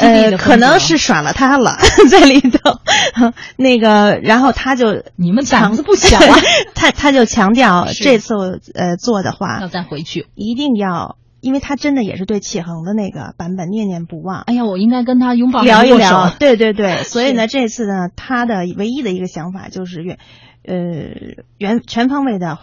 呃，可能是耍了他了 在里头。那个，然后他就你们胆子不小啊，他他就强调这次呃做的话要再回去，一定要。因为他真的也是对启恒的那个版本念念不忘。哎呀，我应该跟他拥抱聊一聊。对对对，所以呢，这次呢，他的唯一的一个想法就是原，呃，原全方位的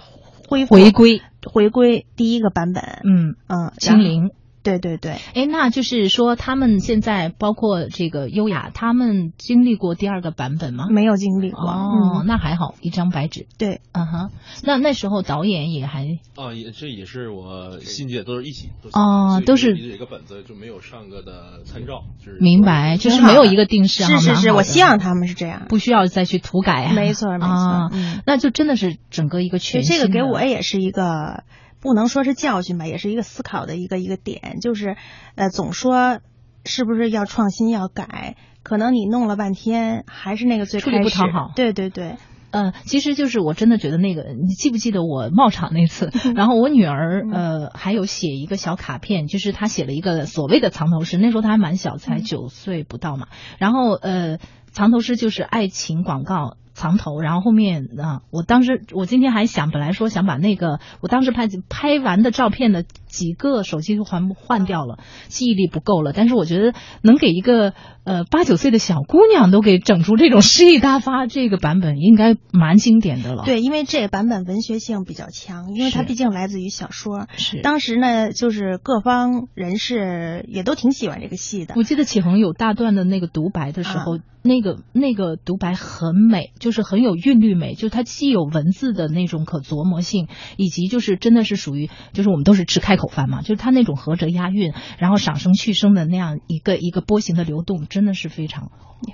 恢复回归回归第一个版本。嗯嗯，清零。对对对，哎，那就是说他们现在包括这个优雅，他们经历过第二个版本吗？没有经历过。哦，嗯那还好，一张白纸。对，嗯哼，那那时候导演也还啊，也这也是我新届都是一起哦都是有一个本子就没有上个的参照，就是明白，就是没有一个定式。是是是，我希望他们是这样。不需要再去涂改啊。没错没错啊嗯那就真的是整个一个全新的。其实这个给我也是一个不能说是教训吧，也是一个思考的一个一个点，就是呃，总说是不是要创新要改，可能你弄了半天还是那个最处理开始不讨好对对对，呃，其实就是我真的觉得那个，你记不记得我冒场那次？然后我女儿呃还有写一个小卡片，就是她写了一个所谓的藏头诗，那时候她还蛮小，才九岁不到嘛。然后呃，藏头诗就是爱情广告。藏头，然后后面啊，我当时我今天还想，本来说想把那个我当时拍拍完的照片的几个手机都换换掉了，记忆力不够了。但是我觉得能给一个呃八九岁的小姑娘都给整出这种诗意大发这个版本，应该蛮经典的了。对，因为这个版本文学性比较强，因为它毕竟来自于小说。是当时呢，就是各方人士也都挺喜欢这个戏的。我记得启恒有大段的那个独白的时候，啊那个那个独白很美，就是很有韵律美，就它既有文字的那种可琢磨性，以及就是真的是属于，就是我们都是只开口饭嘛，就是它那种合辙押韵，然后赏声去声的那样一个一个波形的流动，真的是非常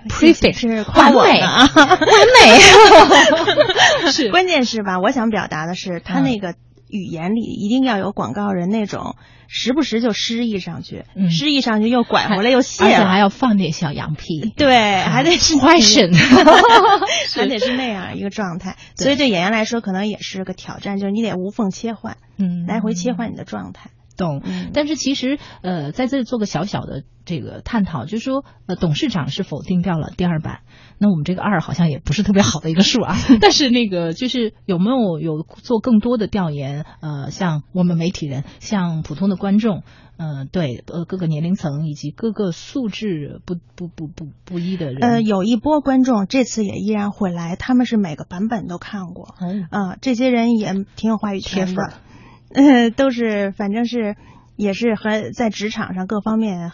perfect，是夸完美我呢啊，完美，是。关键是吧？我想表达的是，他嗯。那个语言里一定要有广告人那种时不时就诗意上去，嗯。诗意上去又拐回来又卸而且，还要放点小羊皮，对，还得是 question，还得是那样一个状态。所以对演员来说，可能也是个挑战，就是你得无缝切换，嗯，来回切换你的状态。懂，嗯但是其实呃，在这里做个小小的这个探讨，就是说呃，董事长是否定掉了第二版，那我们这个二好像也不是特别好的一个数啊。但是那个就是有没有有做更多的调研？呃，像我们媒体人，像普通的观众，呃，对呃各个年龄层以及各个素质不不不不不一的人，呃，有一波观众这次也依然会来，他们是每个版本都看过，哦啊、这些人也挺有话语权的，呃，都是反正是也是和在职场上各方面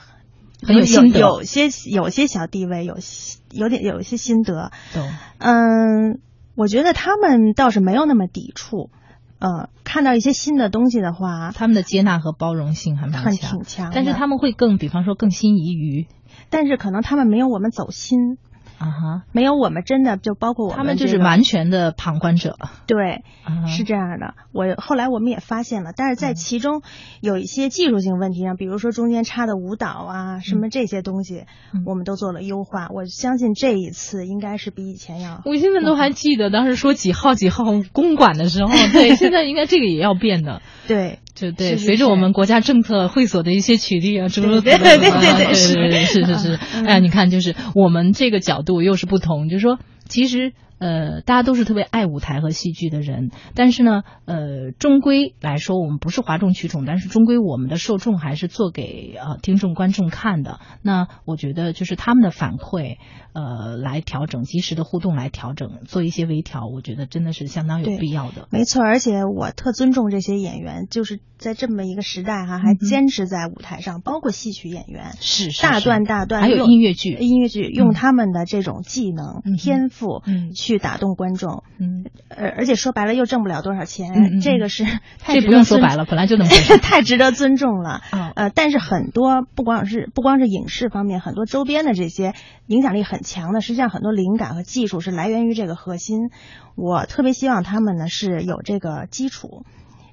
有很有心得有些有些小地位，有些有点有一些心得。懂。嗯，我觉得他们倒是没有那么抵触，呃，看到一些新的东西的话，他们的接纳和包容性还蛮很强挺，强的。但是他们会更，比方说更心仪于但是可能他们没有我们走心，啊哈，没有我们真的就包括我们、他们就是完全的旁观者，对。啊是这样的，我后来我们也发现了，但是嗯。在其中有一些技术性问题上，比如说中间插的舞蹈啊，什么这些东西，嗯。我们都做了优化。我相信这一次应该是比以前要我现在都还记得当时说几号几号公馆的时候，对，现在应该这个也要变的，对。就对，随着我们国家政策会所的一些取缔啊，诸如此对类对对对对对是是是是，嗯。哎呀，你看，就是我们这个角度度又是不同，就是说，其实。呃，大家都是特别爱舞台和戏剧的人，但是呢，呃，终归来说，我们不是哗众取宠，但是终归我们的受众还是做给呃听众观众看的。那我觉得就是他们的反馈，呃，来调整，及时的互动来调整，做一些微调，我觉得真的是相当有必要的。没错，而且我特尊重这些演员，就是在这么一个时代哈，还坚持在舞台上，包括戏曲演员，是是大段大段，还有音乐剧音乐剧用嗯他们的这种技能、嗯天赋，嗯去打动观众。嗯，呃，而且说白了又挣不了多少钱，这个是太这不用说白了，本来就那么。太值得尊重了。啊呃，但是很多不光是不光是影视方面，很多周边的这些影响力很强的，实际上很多灵感和技术是来源于这个核心。我特别希望他们呢是有这个基础，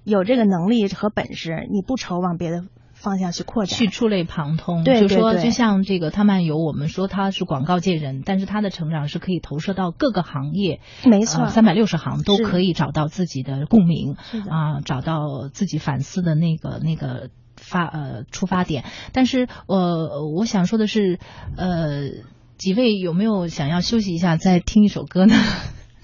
有这个能力和本事，你不愁往别的方向去扩展。去触类旁通，对对对就说就像这个他漫游，我们说他是广告界人，但是他的成长是可以投射到各个行业，没错，三百六十行都可以找到自己的共鸣啊，找到自己反思的那个那个发呃出发点。但是呃，我想说的是，呃，几位有没有想要休息一下再听一首歌呢？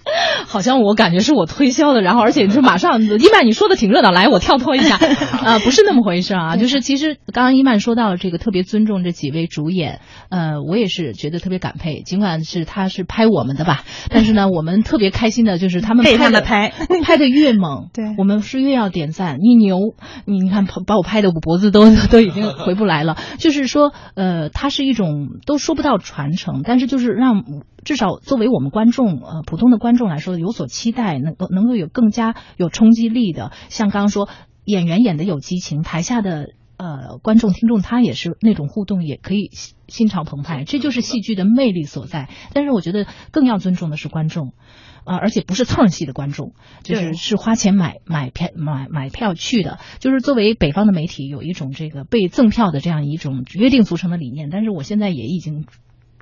好像我感觉是我推销的，然后而且就马上伊曼你说的挺热闹，来我跳脱一下，啊，不是那么回事啊，就是其实刚刚伊曼说到这个特别尊重这几位主演，呃，我也是觉得特别感佩，尽管是他是拍我们的吧，但是呢，我们特别开心的就是他们拍的们拍。拍的越猛，对。我们是越要点赞，你牛，你你看把我拍的我脖子都都已经回不来了，就是说，呃，它是一种都说不到传承，但是就是让至少作为我们观众，呃，普通的观众来说有所期待，能够能够有更加有冲击力的，像刚刚说演员演的有激情，台下的。呃，观众、听众他也是那种互动，也可以心心潮澎湃，这就是戏剧的魅力所在。但是我觉得更要尊重的是观众，啊、而且不是蹭戏的观众，就是是花钱买买票买买票去的。就是作为北方的媒体，有一种这个被赠票的这样一种约定俗成的理念，但是我现在也已经。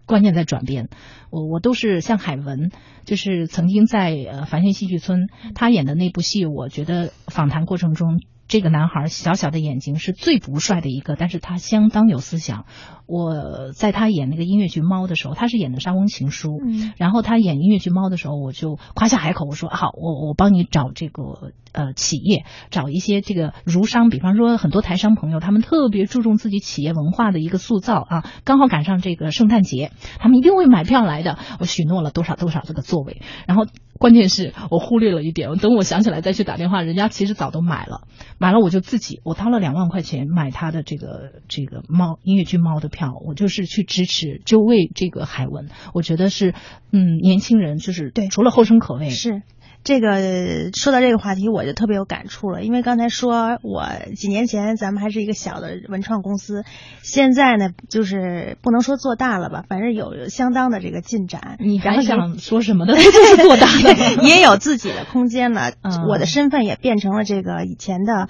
观念在转变，我我都是像海文，就是曾经在呃繁星戏剧村他演的那部戏，我觉得访谈过程中，这个男孩小小的眼睛是最不帅的一个，但是他相当有思想。我在他演那个音乐剧《猫》的时候，他是演的《沙翁情书》，嗯。然后他演音乐剧《猫》的时候，我就夸下海口，我说好，我我帮你找这个呃企业，找一些这个儒商，比方说很多台商朋友，他们特别注重自己企业文化的一个塑造啊，刚好赶上这个圣诞节，他们一定会买票来的。我许诺了多少多少这个座位，然后关键是我忽略了一点，等我想起来再去打电话，人家其实早都买了，买了我就自己我掏了两万块钱买他的这个这个猫音乐剧猫的票，我就是去支持，就为这个海文，我觉得是嗯年轻人就是对除了后生可畏是。这个说到这个话题，我就特别有感触了，因为刚才说我几年前咱们还是一个小的文创公司，现在呢就是不能说做大了吧，反正有相当的这个进展。你还想 说什么的？这就是做大了。也有自己的空间了。嗯我的身份也变成了这个以前的，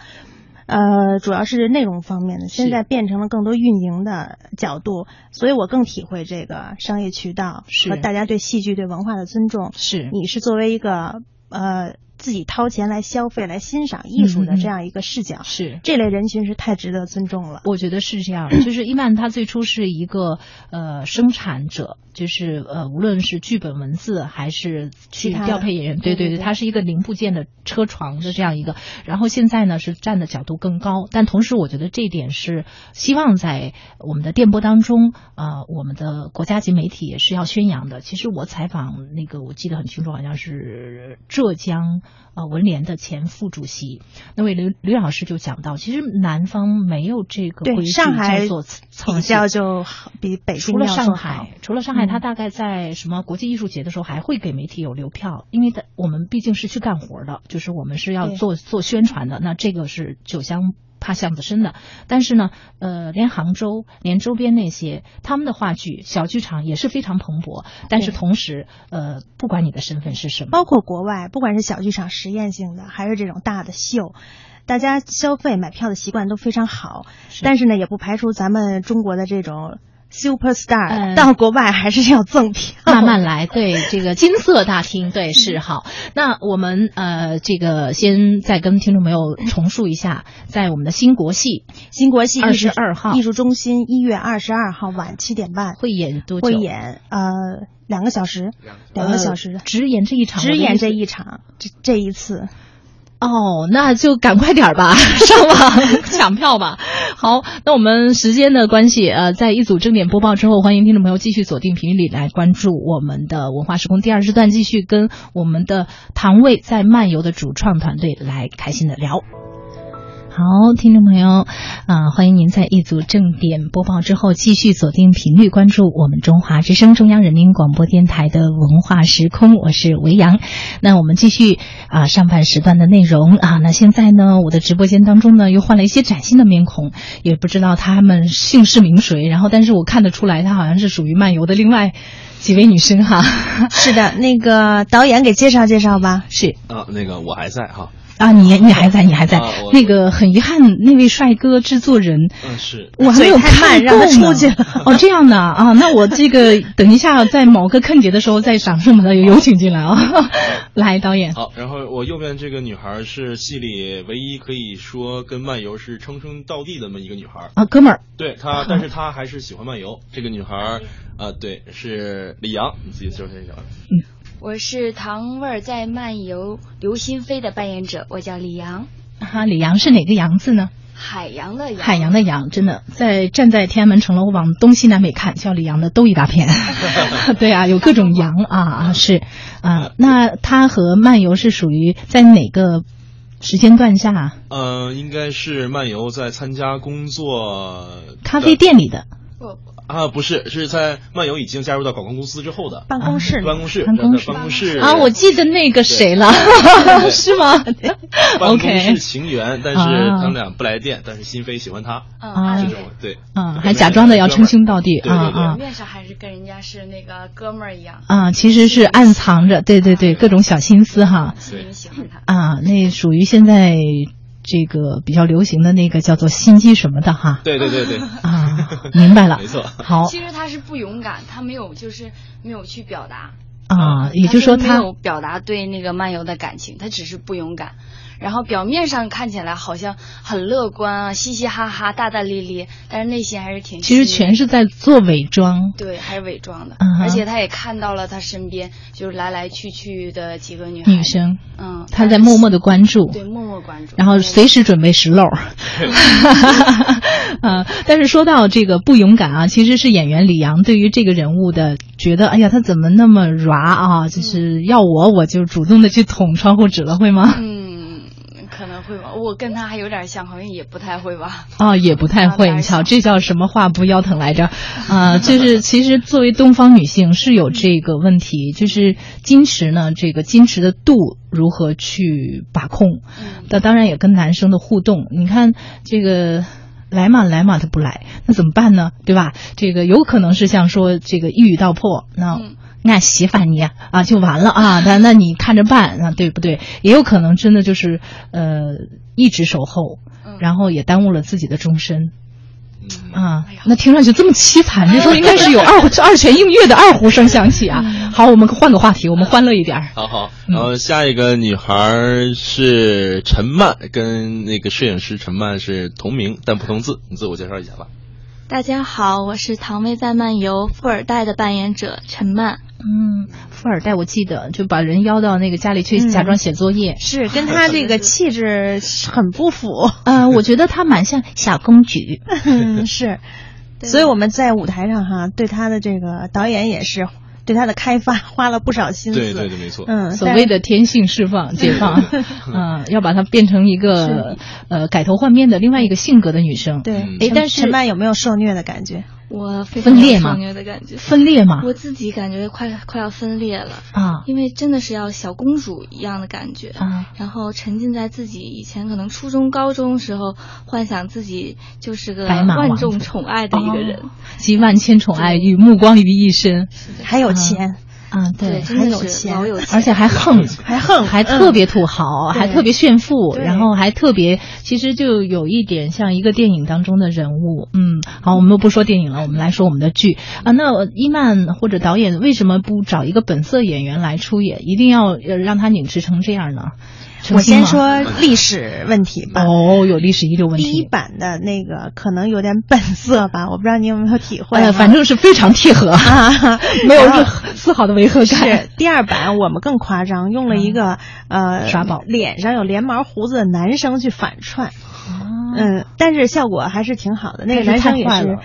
呃，主要是内容方面的，现在变成了更多运营的角度，所以我更体会这个商业渠道是和大家对戏剧、对文化的尊重。是你是作为一个呃自己掏钱来消费、来欣赏艺术的这样一个视角，是。这类人群是太值得尊重了。我觉得是这样，就是伊曼他最初是一个呃生产者，就是呃无论是剧本文字还是去调配演员，对对，对对对他是一个零部件的车床的这样一个，然后现在呢是站的角度更高，但同时我觉得这一点是希望在我们的电波当中，呃，我们的国家级媒体也是要宣扬的。其实我采访那个我记得很清楚，好像是浙江呃文联的前副主席那位刘刘老师就讲到，其实南方没有这个规对矩上海叫做蹭比较就好比北除了上海，除了上海，嗯他大概在什么国际艺术节的时候还会给媒体有留票，因为在我们毕竟是去干活的，就是我们是要做做宣传的，那这个是酒香。怕巷子深的，但是呢，呃，连杭州、连周边那些他们的话剧小剧场也是非常蓬勃，但是同时，呃，不管你的身份是什么，包括国外，不管是小剧场实验性的，还是这种大的秀，大家消费买票的习惯都非常好。但是呢，也不排除咱们中国的这种 super star、嗯到国外还是要赠票。慢慢来，对这个金色大厅，对 是好。那我们呃，这个先再跟听众朋友重述一下，在我们的新国戏新国戏艺术22号艺术中心一月二十二号晚七点半会演多久？会演呃两个小时，两个小时呃，只演这一场，只演这。一场，这这一次。哦，那就赶快点儿吧，上网 抢票吧。好，那我们时间的关系，呃，在一组正点播报之后，欢迎听众朋友继续锁定频率里来关注我们的文化时空第二时段，继续跟我们的唐卫在漫游的主创团队来开心的聊。好，听众朋友，啊、欢迎您在一组正点播报之后，继续锁定频率，关注我们中华之声中央人民广播电台的文化时空。我是维扬。那我们继续啊、上半时段的内容啊。那现在呢，我的直播间当中呢，又换了一些崭新的面孔，也不知道他们姓氏名谁。然后，但是我看得出来，他好像是属于漫游的另外几位女生哈。是的，那个导演给介绍介绍吧。是啊，那个我还在哈，啊，你你还在，你还在。啊那个很遗憾，那位帅哥制作人。嗯是，我还没有看让他够呢出去了哦，这样的啊，那我这个 等一下在某个坑节的时候再掌声把他有请进来啊。来，导演，好，然后我右边这个女孩是戏里唯一可以说跟漫游是称兄道弟的那么一个女孩。啊，哥们儿，对她，但是她还是喜欢漫游。这个女孩，啊，对，是李阳，你自己介绍一下。我是糖味儿在漫游刘心飞的扮演者，我叫李阳。哈，李阳是哪个阳字呢？海洋的洋，海洋的洋，真的在站在天安门城楼往东西南北看，叫李阳的都一大片。对啊，有各种洋啊，是啊。那他和漫游是属于在哪个时间段下？呃，应该是漫游在参加工作咖啡店里的。啊，不是，是在漫游已经加入到广告公司之后的。办公室，办公室，办公室，办公室啊，我记得那个谁了，是吗？办公？室情缘，但是他们俩不来电，但是心扉喜欢他，啊，这种对，啊，还假装的要称兄道弟，啊啊，表面上还是跟人家是那个哥们儿一样，啊，其实是暗藏着，对对对，各种小心思哈，对，喜欢他，啊，那属于现在。这个比较流行的那个叫做心机什么的哈，对对对对。啊，明白了，没错。好，其实他是不勇敢，他没有就是没有去表达。啊，也就是说他没有表达对那个漫游的感情，他只是不勇敢。然后表面上看起来好像很乐观啊，嘻嘻哈哈，大大咧咧，但是内心还是挺……其实全是在做伪装，对，还是伪装的。嗯，而且他也看到了他身边就是来来去去的几个女女生，嗯，他在默默的关注，关注，然后随时准备拾漏。嗯，但是说到这个不勇敢啊，其实是演员李阳对于这个人物的觉得，哎呀，他怎么那么软啊？就是要我，我就主动的去捅窗户纸了，会吗？嗯。可能会吧，我跟他还有点像，好像也不太会吧。啊，也不太会。你瞧，这叫什么话不腰疼来着？啊，就是其实作为东方女性是有这个问题，就是矜持呢，这个矜持的度如何去把控？那当然也跟男生的互动。你看这个来嘛来嘛，他不来，那怎么办呢？对吧？这个有可能是像说这个一语道破，那。那媳妇你啊就完了啊，那那你看着办啊，对不对？也有可能真的就是呃一直守候，然后也耽误了自己的终身。啊，那听上去这么凄惨，这时候应该是有二 二泉映月的二胡声响起啊。好，我们换个话题，我们欢乐一点。好好，然后下一个女孩是陈曼，跟那个摄影师陈曼是同名但不同字，你自我介绍一下吧。大家好，我是《唐妹在漫游》富二代的扮演者陈曼。嗯，富二代，我记得就把人邀到那个家里去假装写作业，是跟他这个气质很不符。呃，我觉得他蛮像小公举，是。所以我们在舞台上哈，对他的这个导演也是对他的开发花了不少心思。对对对，没错。嗯，所谓的天性释放、解放，嗯，要把他变成一个呃改头换面的另外一个性格的女生。对，哎，但是陈曼有没有受虐的感觉？我分裂吗？的感觉，分裂吗？我自己感觉快快要分裂了。啊！因为真的是要小公主一样的感觉。啊，然后沉浸在自己以前可能初中、高中时候幻想自己就是个万众宠爱的一个人，集万千宠爱与目光于一身，还有钱。啊，对，还有钱，而且还横，还横，还特别土豪，还特别炫富，然后还特别，其实就有一点像一个电影当中的人物。嗯，好，我们不说电影了，我们来说我们的剧啊。那伊曼或者导演为什么不找一个本色演员来出演，一定要让他拧直成这样呢？我先说历史问题吧。哦，有历史遗留问题。第一版的那个可能有点本色吧，我不知道你有没有体会。呃，反正是非常贴合，没有任何丝毫的违和感。是第二版我们更夸张，用了一个呃耍宝，脸上有连毛胡子的男生去反串。嗯，但是效果还是挺好的。那个男生也是，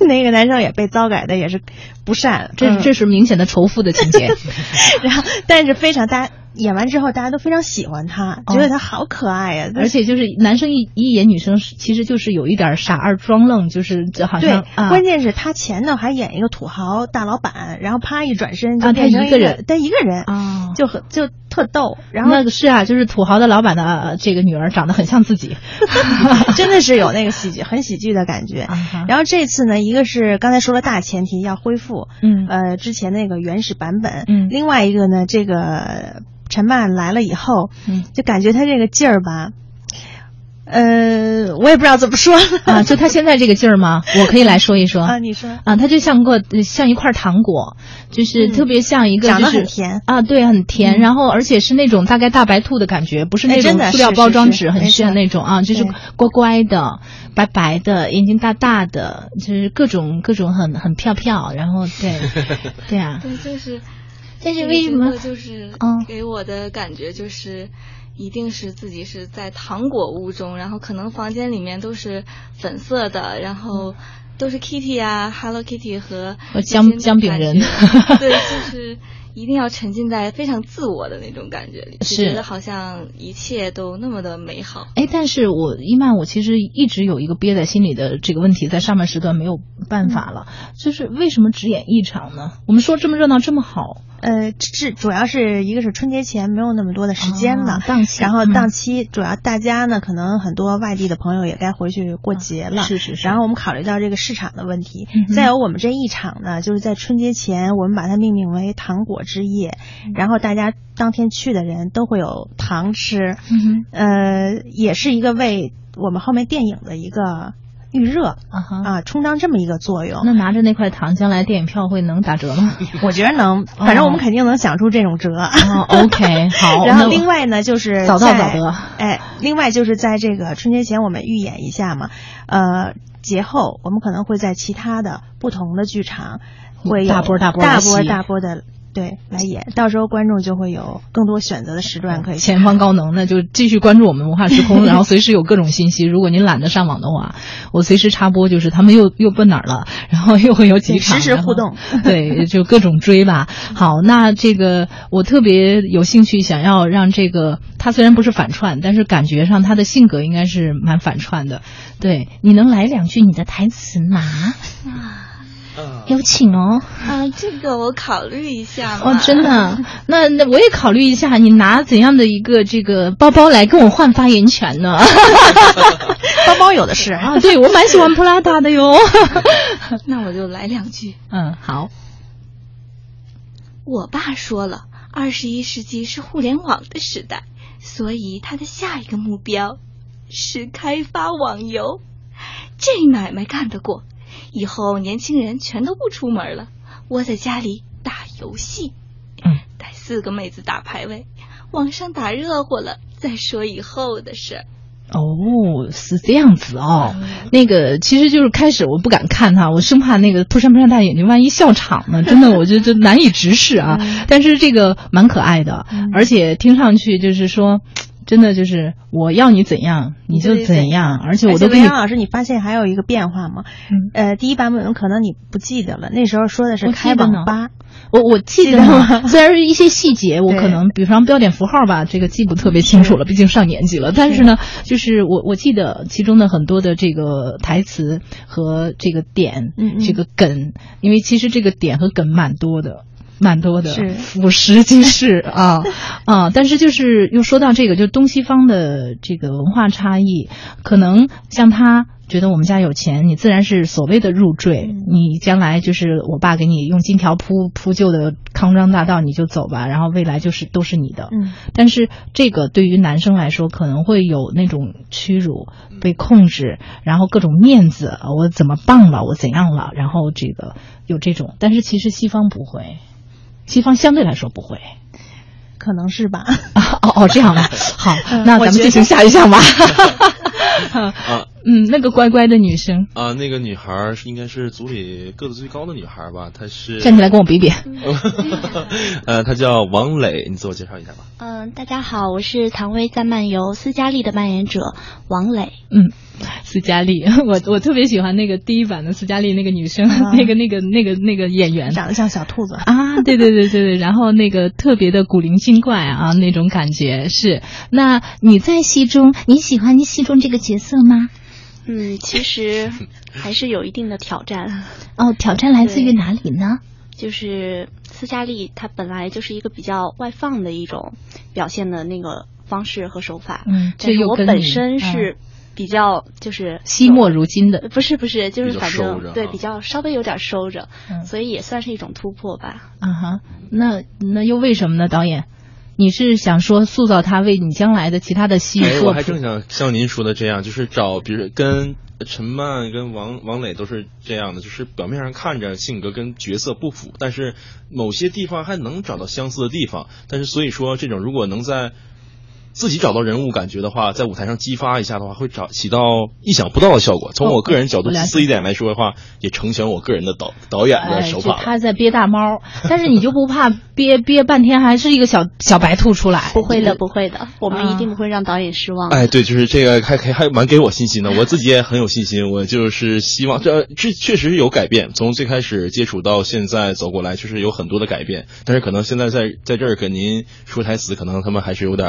那个男生也被糟改的也是不善。这这是明显的仇富的情节。然后，但是非常大家。演完之后，大家都非常喜欢他，觉得他好可爱呀。而且就是男生一一演女生，其实就是有一点傻二装愣，就是就好像。对，关键是他前头还演一个土豪大老板，然后啪一转身就变成一个人，他一个人啊，就很就特逗。然后那个是啊，就是土豪的老板的这个女儿长得很像自己，真的是有那个喜剧，很喜剧的感觉。然后这次呢，一个是刚才说了大前提要恢复，嗯，呃，之前那个原始版本，嗯，另外一个呢，这个。陈曼来了以后，嗯，就感觉他这个劲儿吧，呃，我也不知道怎么说啊，就他现在这个劲儿吗？我可以来说一说。啊，你说。啊，他就像个像一块糖果，就是特别像一个，长得很甜。啊，对，很甜，然后而且是那种大概大白兔的感觉，不是那种塑料包装纸很炫那种啊，就是乖乖的、白白的，眼睛大大的，就是各种各种很很漂漂，然后对，对啊，对，就是。但是为什么就是给我的感觉就是。一定是自己是在糖果屋中，然后可能房间里面都是粉色的，然后都是 Kitty 啊，Hello Kitty 和姜姜饼人，对，就是一定要沉浸在非常自我的那种感觉里，觉得好像一切都那么的美好。哎，但是我伊曼，我其实一直有一个憋在心里的这个问题，在上半时段没有办法了，就是为什么只演一场呢？我们说这么热闹，这么好。呃，是主要是一个是春节前没有那么多的时间了，档期，然后档期主要大家呢，可能很多外地的朋友也该回去过节了，是是是。然后我们考虑到这个市场的问题，再有我们这一场呢，就是在春节前，我们把它命名为糖果之夜，然后大家当天去的人都会有糖吃，呃，也是一个为我们后面电影的一个。预热啊哈啊，充当这么一个作用。那拿着那块糖，将来电影票会能打折吗？我觉得能，反正我们肯定能想出这种折。OK，好。然后另外呢，就是早到早得。哎，另外就是在这个春节前，我们预演一下嘛。呃，节后我们可能会在其他的不同的剧场会大波大波大波大波的。对，来演，到时候观众就会有更多选择的时段可以。前方高能，那就继续关注我们文化时空，然后随时有各种信息。如果您懒得上网的话，我随时插播，就是他们又又奔哪儿了，然后又会有几场实时互动，对，就各种追吧。好，那这个我特别有兴趣，想要让这个他虽然不是反串，但是感觉上他的性格应该是蛮反串的。对，你能来两句你的台词吗？有请哦！啊，这个我考虑一下哦，真的，那那我也考虑一下。你拿怎样的一个这个包包来跟我换发言权呢？包包有的是啊，对我蛮喜欢普拉达的哟。那我就来两句。嗯，好。我爸说了，二十一世纪是互联网的时代，所以他的下一个目标是开发网游。这买卖干得过。以后年轻人全都不出门了，窝在家里打游戏，嗯，带四个妹子打排位，网上打热乎了再说以后的事。哦，是这样子哦。那个其实就是开始我不敢看他，我生怕那个扑扇扑闪大眼睛，万一笑场呢，真的我觉得难以直视啊。但是这个蛮可爱的，而且听上去就是说。真的就是我要你怎样你就怎样，而且我都跟杨老师，你发现还有一个变化吗？呃，第一版本可能你不记得了，那时候说的是开网吧，我我记得吗？虽然是一些细节，我可能比方标点符号吧，这个记不特别清楚了，毕竟上年纪了。但是呢，就是我我记得其中的很多的这个台词和这个点，这个梗，因为其实这个点和梗蛮多的。蛮多的，是腐蚀即是啊啊！但是就是又说到这个，就东西方的这个文化差异，可能像他觉得我们家有钱，你自然是所谓的入赘，你将来就是我爸给你用金条铺铺就的康庄大道，你就走吧，然后未来就是都是你的。嗯，但是这个对于男生来说，可能会有那种屈辱、被控制，然后各种面子，我怎么棒了，我怎样了，然后这个有这种，但是其实西方不会。西方相对来说不会，可能是吧？哦哦，这样吧。好，那咱们进行下一项吧。啊，嗯，那个乖乖的女生啊，那个女孩是应该是组里个子最高的女孩吧？她是站起来跟我比比。呃，她叫王磊，你自我介绍一下吧。嗯，大家好，我是《蔷薇在漫游》斯嘉丽的扮演者王磊。嗯，斯嘉丽，我我特别喜欢那个第一版的斯嘉丽那个女生，那个那个那个那个演员，长得像小兔子啊！对对对对对，然后那个特别的古灵精怪啊，那种感觉是。那你在戏中你喜欢你戏中这个角色吗？嗯，其实还是有一定的挑战。哦，挑战来自于哪里呢？就是斯嘉丽她本来就是一个比较外放的一种表现的那个方式和手法。嗯，但是我本身是比较就是惜墨如金的。不是不是，就是反正对比较稍微有点收着，所以也算是一种突破吧。啊哈，那那又为什么呢？导演？你是想说塑造他为你将来的其他的戏？哎，我还正想像您说的这样，就是找，比如跟陈曼、跟王王磊都是这样的，就是表面上看着性格跟角色不符，但是某些地方还能找到相似的地方。但是所以说，这种如果能在自己找到人物感觉的话，在舞台上激发一下的话，会找起到意想不到的效果。从我个人角度自私一点来说的话，也成全我个人的导导演的手法。他在憋大猫，但是你就不怕憋憋半天还是一个小小白兔出来？不会的，不会的，我们一定不会让导演失望。哎，对，就是这个还还还蛮给我信心的，我自己也很有信心。我就是希望这这确实有改变，从最开始接触到现在走过来，确实有很多的改变。但是可能现在在在这儿跟您说台词，可能他们还是有点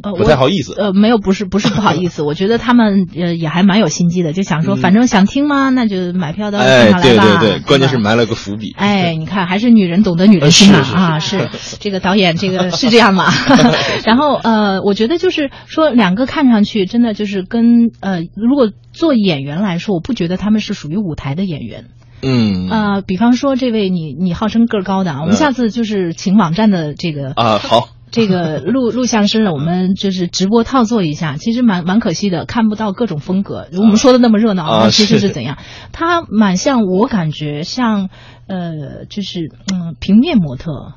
不太好意思。呃，没有，不是不是不好意思，我觉得他们呃也还蛮有心机的，就想说反正想听吗？那就买票到现场来吧。对对对，关键是埋了个伏笔。哎，你看，还是女人懂得女人心嘛啊！是这个导演，这个是这样嘛？然后呃，我觉得就是说，两个看上去真的就是跟呃，如果做演员来说，我不觉得他们是属于舞台的演员。嗯呃，比方说这位你你号称个儿高的啊，我们下次就是请网站的这个啊好。这个录 录像师，我们就是直播套做一下，其实蛮蛮可惜的，看不到各种风格。我们说的那么热闹，那其实是怎样？他蛮像我感觉像，呃，就是嗯平面模特，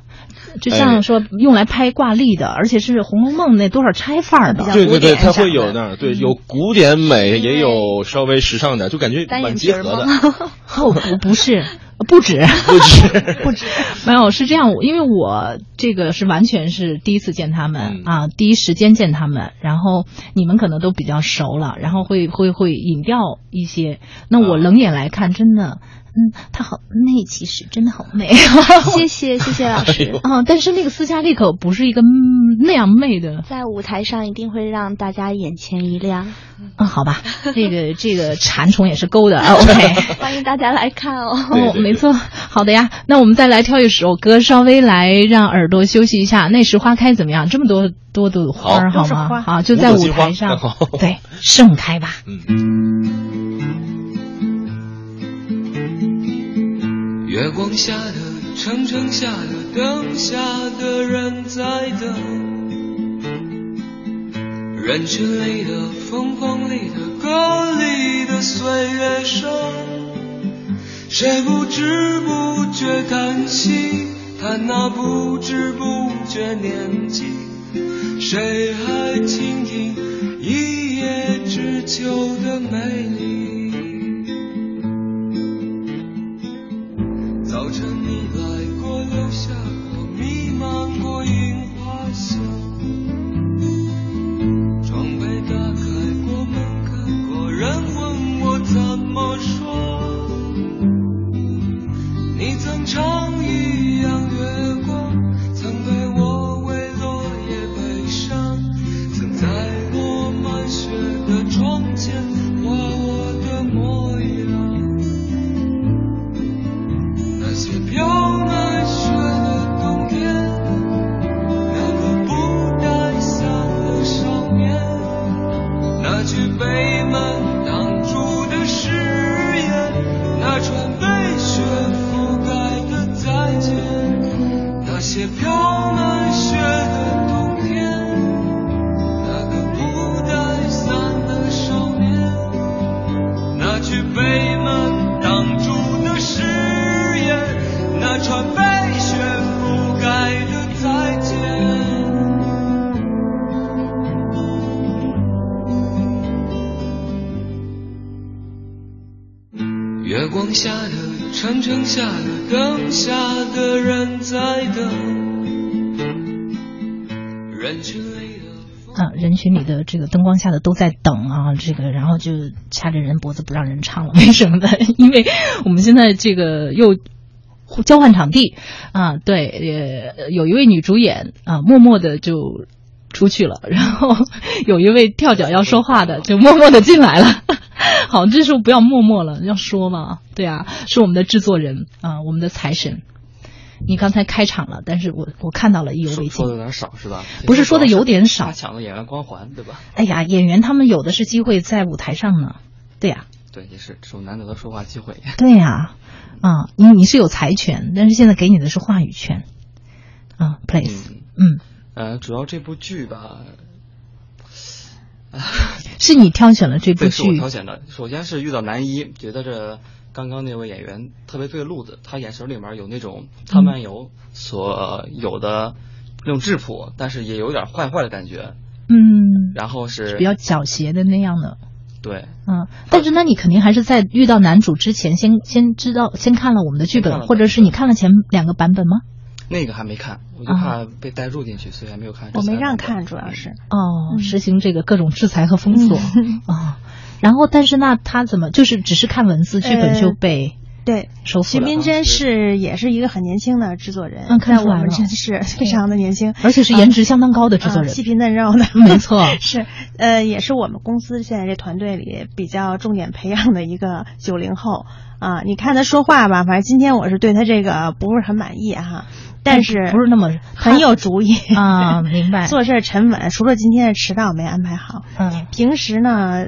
就像说用来拍挂历的，而且是《红楼梦》那多少钗范儿的。对对对，它会有那儿对，有古典美，也有稍微时尚点，就感觉蛮结合的。哦，不不是。不止，不止，不止，没有是这样，因为我这个是完全是第一次见他们啊，第一时间见他们，然后你们可能都比较熟了，然后会会会引掉一些，那我冷眼来看，真的。嗯，她好媚，其实真的好媚。谢谢谢谢老师。啊，但是那个斯嘉丽可不是一个那样媚的，在舞台上一定会让大家眼前一亮。啊，好吧，这个这个馋虫也是够的。OK，欢迎大家来看哦。哦，没错。好的呀，那我们再来挑一首歌，稍微来让耳朵休息一下。那时花开怎么样？这么多多朵花儿，好吗？好，就在舞台上，对，盛开吧。嗯。月光下的城城下的灯下的人在等，人群里的疯狂里的歌里的岁月声，谁不知不觉叹息，叹那不知不觉年纪，谁还倾听一叶知秋的美丽？留下过，弥漫过樱花香。这个灯光下的都在等啊，这个然后就掐着人脖子不让人唱了，为什么呢？因为我们现在这个又。交换场地，啊，对，也有一位女主演啊，默默的就出去了，然后有一位跳脚要说话的，就默默的进来了。好，这时候不要默默了，要说嘛，对啊，是我们的制作人啊，我们的财神。你刚才开场了，但是我我看到了意犹未尽，说的有点少是吧？不是说的有点少，抢了演员光环，对吧？哎呀，演员他们有的是机会在舞台上呢，对呀。对，也是，这种难得的说话机会。对呀。啊，你你是有财权，但是现在给你的是话语权，啊，please，嗯，呃，主要这部剧吧，是你挑选了这部剧，是我挑选的。首先是遇到男一，觉得这刚刚那位演员特别对路子，他眼神里面有那种他漫游所有的那种质朴，但是也有点坏坏的感觉。嗯，然后是比较狡黠的那样的。对，嗯，但是那你肯定还是在遇到男主之前，先先知道，先看了我们的剧本，或者是你看了前两个版本吗？那个还没看，我就怕被带入进去，所以还没有看。我没让看，主要是哦，实行这个各种制裁和封锁啊。然后，但是那他怎么就是只是看文字，剧本就被对收复了？徐明珍是也是一个很年轻的制作人，嗯，看出来我们真是非常的年轻，而且是颜值相当高的制作人，细皮嫩肉的，没错，是呃，也是我们公司现在这团队里比较重点培养的一个九零后啊。你看他说话吧，反正今天我是对他这个不是很满意哈。但是不是那么很有主意啊，明白。做事沉稳，除了今天的迟到没安排好。嗯，平时呢，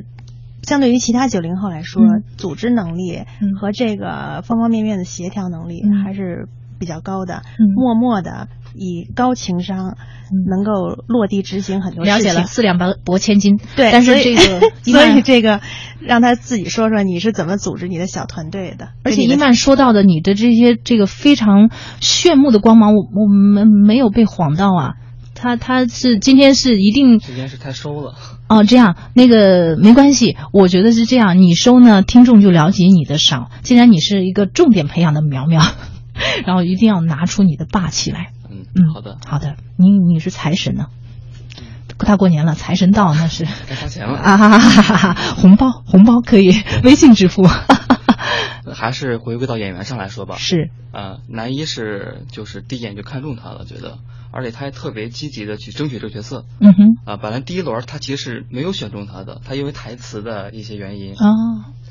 相对于其他九零后来说，嗯、组织能力和这个方方面面的协调能力还是比较高的。嗯、默默的以高情商，能够落地执行很多事情。了解了，四两拨拨千斤。对，但是这个，所以这个让他自己说说你是怎么组织你的小团队的。而且伊曼说到的你的这些这个非常炫目的光芒，我我们没有被晃到啊。他他是今天是一定今天是太收了哦，这样那个没关系，我觉得是这样，你收呢，听众就了解你的少。既然你是一个重点培养的苗苗，然后一定要拿出你的霸气来。嗯嗯，好的好的，你你是财神呢，大过年了，财神到那是该花钱了啊哈哈哈哈！红包红包可以 微信支付。还是回归到演员上来说吧，是呃，男一是就是第一眼就看中他了，觉得，而且他还特别积极的去争取这个角色。嗯哼，啊，本来第一轮他其实是没有选中他的，他因为台词的一些原因。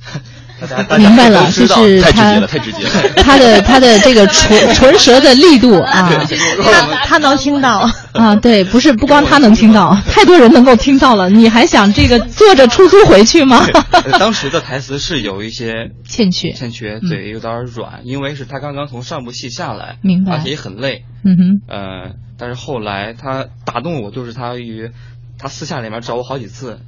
明白了，就是太直接了，太直接了。他的他的这个唇唇舌的力度啊他他能听到啊，对，不是不光他能听到，太多人能够听到了，你还想这个坐着出租回去吗？当时的台词是有一些欠缺，欠缺，对有点软，因为是他刚刚从上部戏下来，明白而且也很累。嗯哼，呃，但是后来他打动我，就是他与他私下里面找我好几次，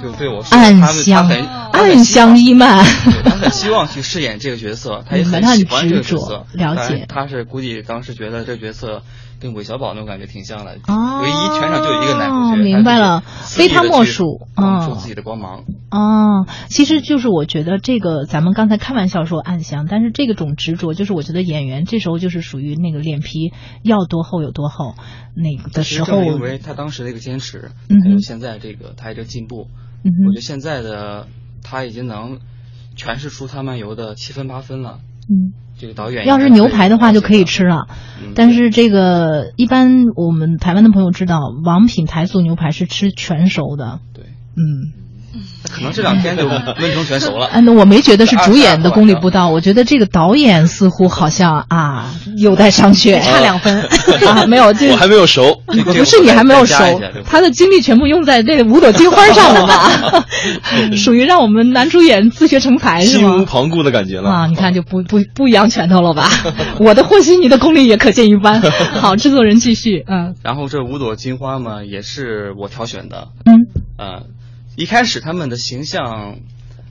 就对我说暗他们他香很暗香伊曼，对他很希望去饰演这个角色，他也很很喜欢这个角色。了解他是估计当时觉得这个角色跟韦小宝那种感觉挺像的。哦唯一全场就有一个男主角，明白了非他莫属哦放出自己的光芒。哦，其实就是我觉得这个，咱们刚才开玩笑说暗香，但是这个种执着，就是我觉得演员这时候就是属于那个脸皮要多厚有多厚，那个的时候，因为他当时的一个坚持，嗯还有现在这个他一个进步，嗯我觉得现在的他已经能诠释出他漫游的七分八分了。嗯，这个导演要是牛排的话就可以吃了，嗯但是这个一般我们台湾的朋友知道，王品台塑牛排是吃全熟的。对，嗯。可能这两天就温成全熟了。啊，那我没觉得是主演的功力不到，我觉得这个导演似乎好像啊有待商榷，差两分啊，没有，就我还没有熟，不是你还没有熟他的精力全部用在那五朵金花上了吧，属于让我们男主演自学成才是吗？心无旁骛的感觉了啊，你看就不不不一样拳头了吧？我的和稀泥的功力也可见一斑。好，制作人继续，嗯然后这五朵金花嘛，也是我挑选的。嗯，呃，一开始他们的形象，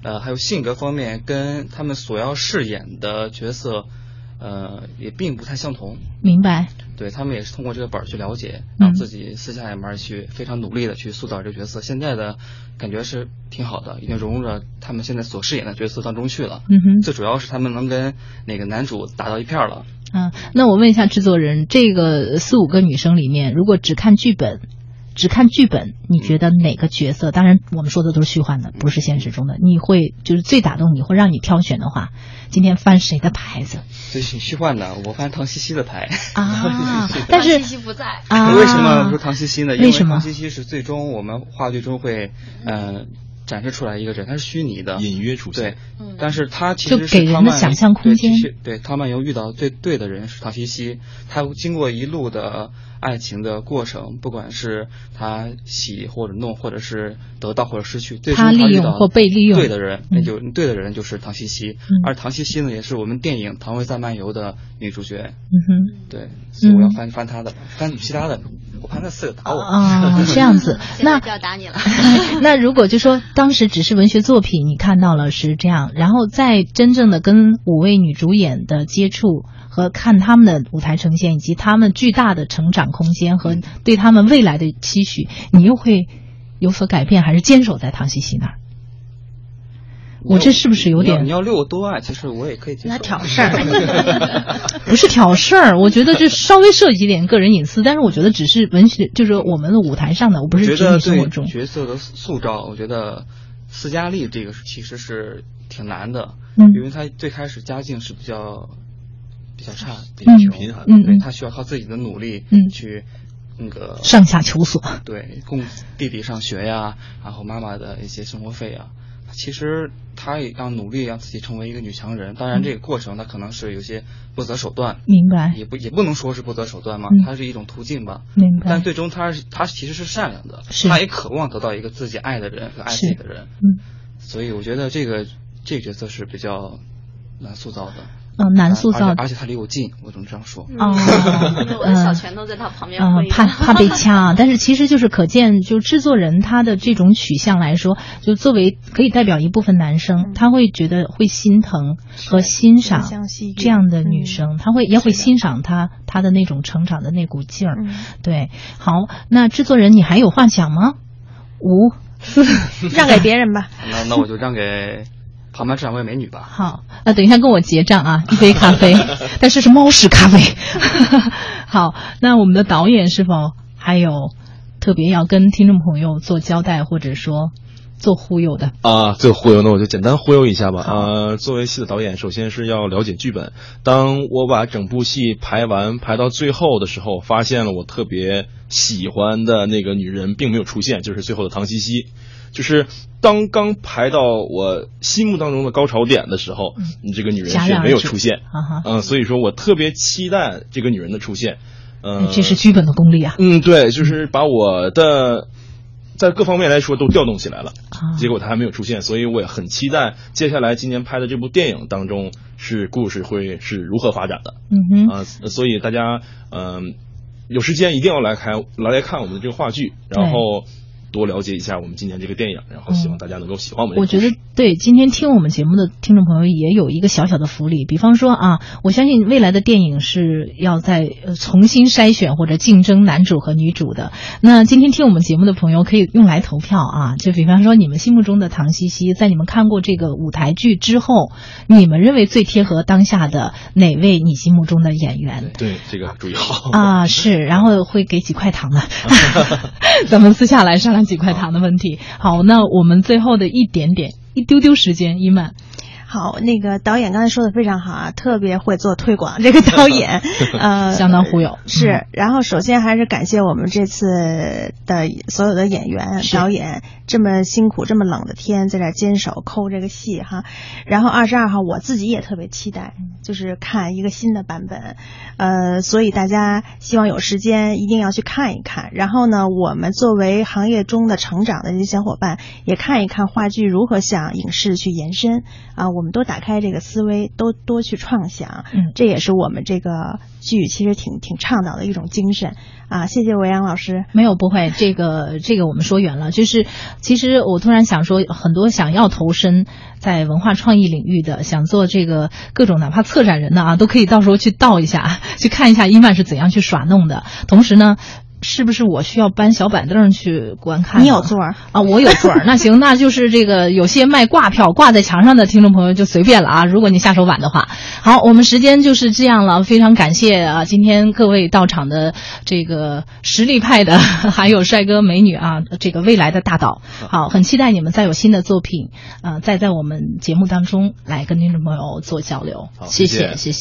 呃，还有性格方面，跟他们所要饰演的角色，呃，也并不太相同。明白。对他们也是通过这个本儿去了解，嗯让自己私下里面去非常努力的去塑造这个角色。现在的感觉是挺好的，已经融入了他们现在所饰演的角色当中去了。嗯哼最主要是他们能跟那个男主打到一片儿了。嗯，那我问一下制作人，这个四五个女生里面，如果只看剧本，只看剧本，你觉得哪个角色？当然，我们说的都是虚幻的，不是现实中的。你会就是最打动你，会让你挑选的话，今天翻谁的牌子最虚幻的，我翻唐西西的牌啊？但是唐西西不在啊，为什么说唐西西呢？因为什么唐西西是最终我们话剧中会呃展示出来一个人，他是虚拟的，隐约出现。嗯。但是他其实是给人的想象空间。对其实对汤曼游遇到最对的人是唐西西，他经过一路的爱情的过程，不管是他喜或者怒，或者是得到或者失去，最终他利遇到用或被利用。对的人，那嗯就对的人就是唐西西，嗯。而唐西西呢，也是我们电影《唐维在漫游》的女主角。嗯哼，对，所以我要嗯。翻翻她的，翻其他的，我怕那四个打我。啊，这样子，那不要打你了。那如果就说当时只是文学作品，你看到了是这样，然后再真正的跟五位女主演的接触和看他们的舞台呈现，以及他们巨大的成长空间和对他们未来的期许，你又会有所改变，还是坚守在唐西西那儿？我这是不是有点你要溜我多爱？其实我也可以接受。那挑事儿，不是挑事儿，我觉得这稍微涉及点个人隐私，但是我觉得只是文学，就是我们的舞台上的，我不是指觉得对你生活中。角色的塑造，我觉得斯嘉丽这个其实是挺难的，嗯因为她最开始家境是比较比较差，比较嗯穷，贫寒嗯嗯对她需要靠自己的努力嗯去那个上下求索，对供弟弟上学呀，然后妈妈的一些生活费呀。其实她也要努力让自己成为一个女强人，当然这个过程她可能是有些不择手段，明白？也不也不能说是不择手段嘛嗯，它是一种途径吧。明白但最终她是她其实是善良的，是他也渴望得到一个自己爱的人和爱自己的人。嗯，所以我觉得这个这个角色是比较难塑造的。嗯，难塑造而且而且他离我近，我只能这样说。哦因为我的小拳头在他旁边嗯，怕怕被掐，但是其实就是可见，就制作人他的这种取向来说，就作为可以代表一部分男生，他会觉得会心疼和欣赏这样的女生，他会也会欣赏她她的那种成长的那股劲儿。嗯对，好，那制作人你还有话讲吗？五四，让给别人吧。那那我就让给旁边这两位美女吧。好，那等一下跟我结账啊，一杯咖啡，但是是猫屎咖啡。好，那我们的导演是否还有特别要跟听众朋友做交代，或者说做忽悠的？啊，做忽悠，那我就简单忽悠一下吧。啊，作为戏的导演，首先是要了解剧本。当我把整部戏排完，排到最后的时候，发现了我特别喜欢的那个女人并没有出现，就是最后的唐西西。就是当刚排到我心目当中的高潮点的时候，你这个女人却没有出现。嗯，所以说我特别期待这个女人的出现。嗯、这是剧本的功力啊。嗯，对，就是把我的在各方面来说都调动起来了，啊。结果她还没有出现，所以我也很期待接下来今年拍的这部电影当中是故事会是如何发展的。嗯哼，啊、所以大家嗯、有时间一定要来看来来看我们的这个话剧，然后多了解一下我们今年这个电影，然后希望大家能够喜欢我们这个我觉。得对，今天听我们节目的听众朋友也有一个小小的福利，比方说啊，我相信未来的电影是要在呃重新筛选或者竞争男主和女主的。那今天听我们节目的朋友可以用来投票啊，就比方说你们心目中的唐西西，在你们看过这个舞台剧之后，你们认为最贴合当下的哪位你心目中的演员？对这个注意好啊，是，然后会给几块糖的，咱们私下来商量几块糖的问题。好，那我们最后的一点点、一丢丢时间，伊曼，好，那个导演刚才说的非常好啊，特别会做推广。这个导演，呃，相当忽悠是。然后首先还是感谢我们这次的所有的演员、导演，这么辛苦、这么冷的天在这儿坚守抠这个戏哈。然后二十二号我自己也特别期待，就是看一个新的版本，呃，所以大家希望有时间一定要去看一看。然后呢，我们作为行业中的成长的这些小伙伴，也看一看话剧如何向影视去延伸啊，我们都打开这个思维，都多去创想，嗯这也是我们这个剧其实挺挺倡导的一种精神啊。谢谢维阳老师。没有不会，这个这个我们说远了。就是其实我突然想说，很多想要投身在文化创意领域的，想做这个各种哪怕策展人的啊，都可以到时候去倒一下，去看一下伊曼是怎样去耍弄的。同时呢。是不是我需要搬小板凳去观看？你有座儿啊，我有座儿。那行，那就是这个有些卖挂票挂在墙上的听众朋友就随便了啊。如果你下手晚的话，好，我们时间就是这样了。非常感谢啊，今天各位到场的这个实力派的，还有帅哥美女啊，这个未来的大导。好，很期待你们再有新的作品，呃，再在我们节目当中来跟听众朋友做交流。谢谢谢谢。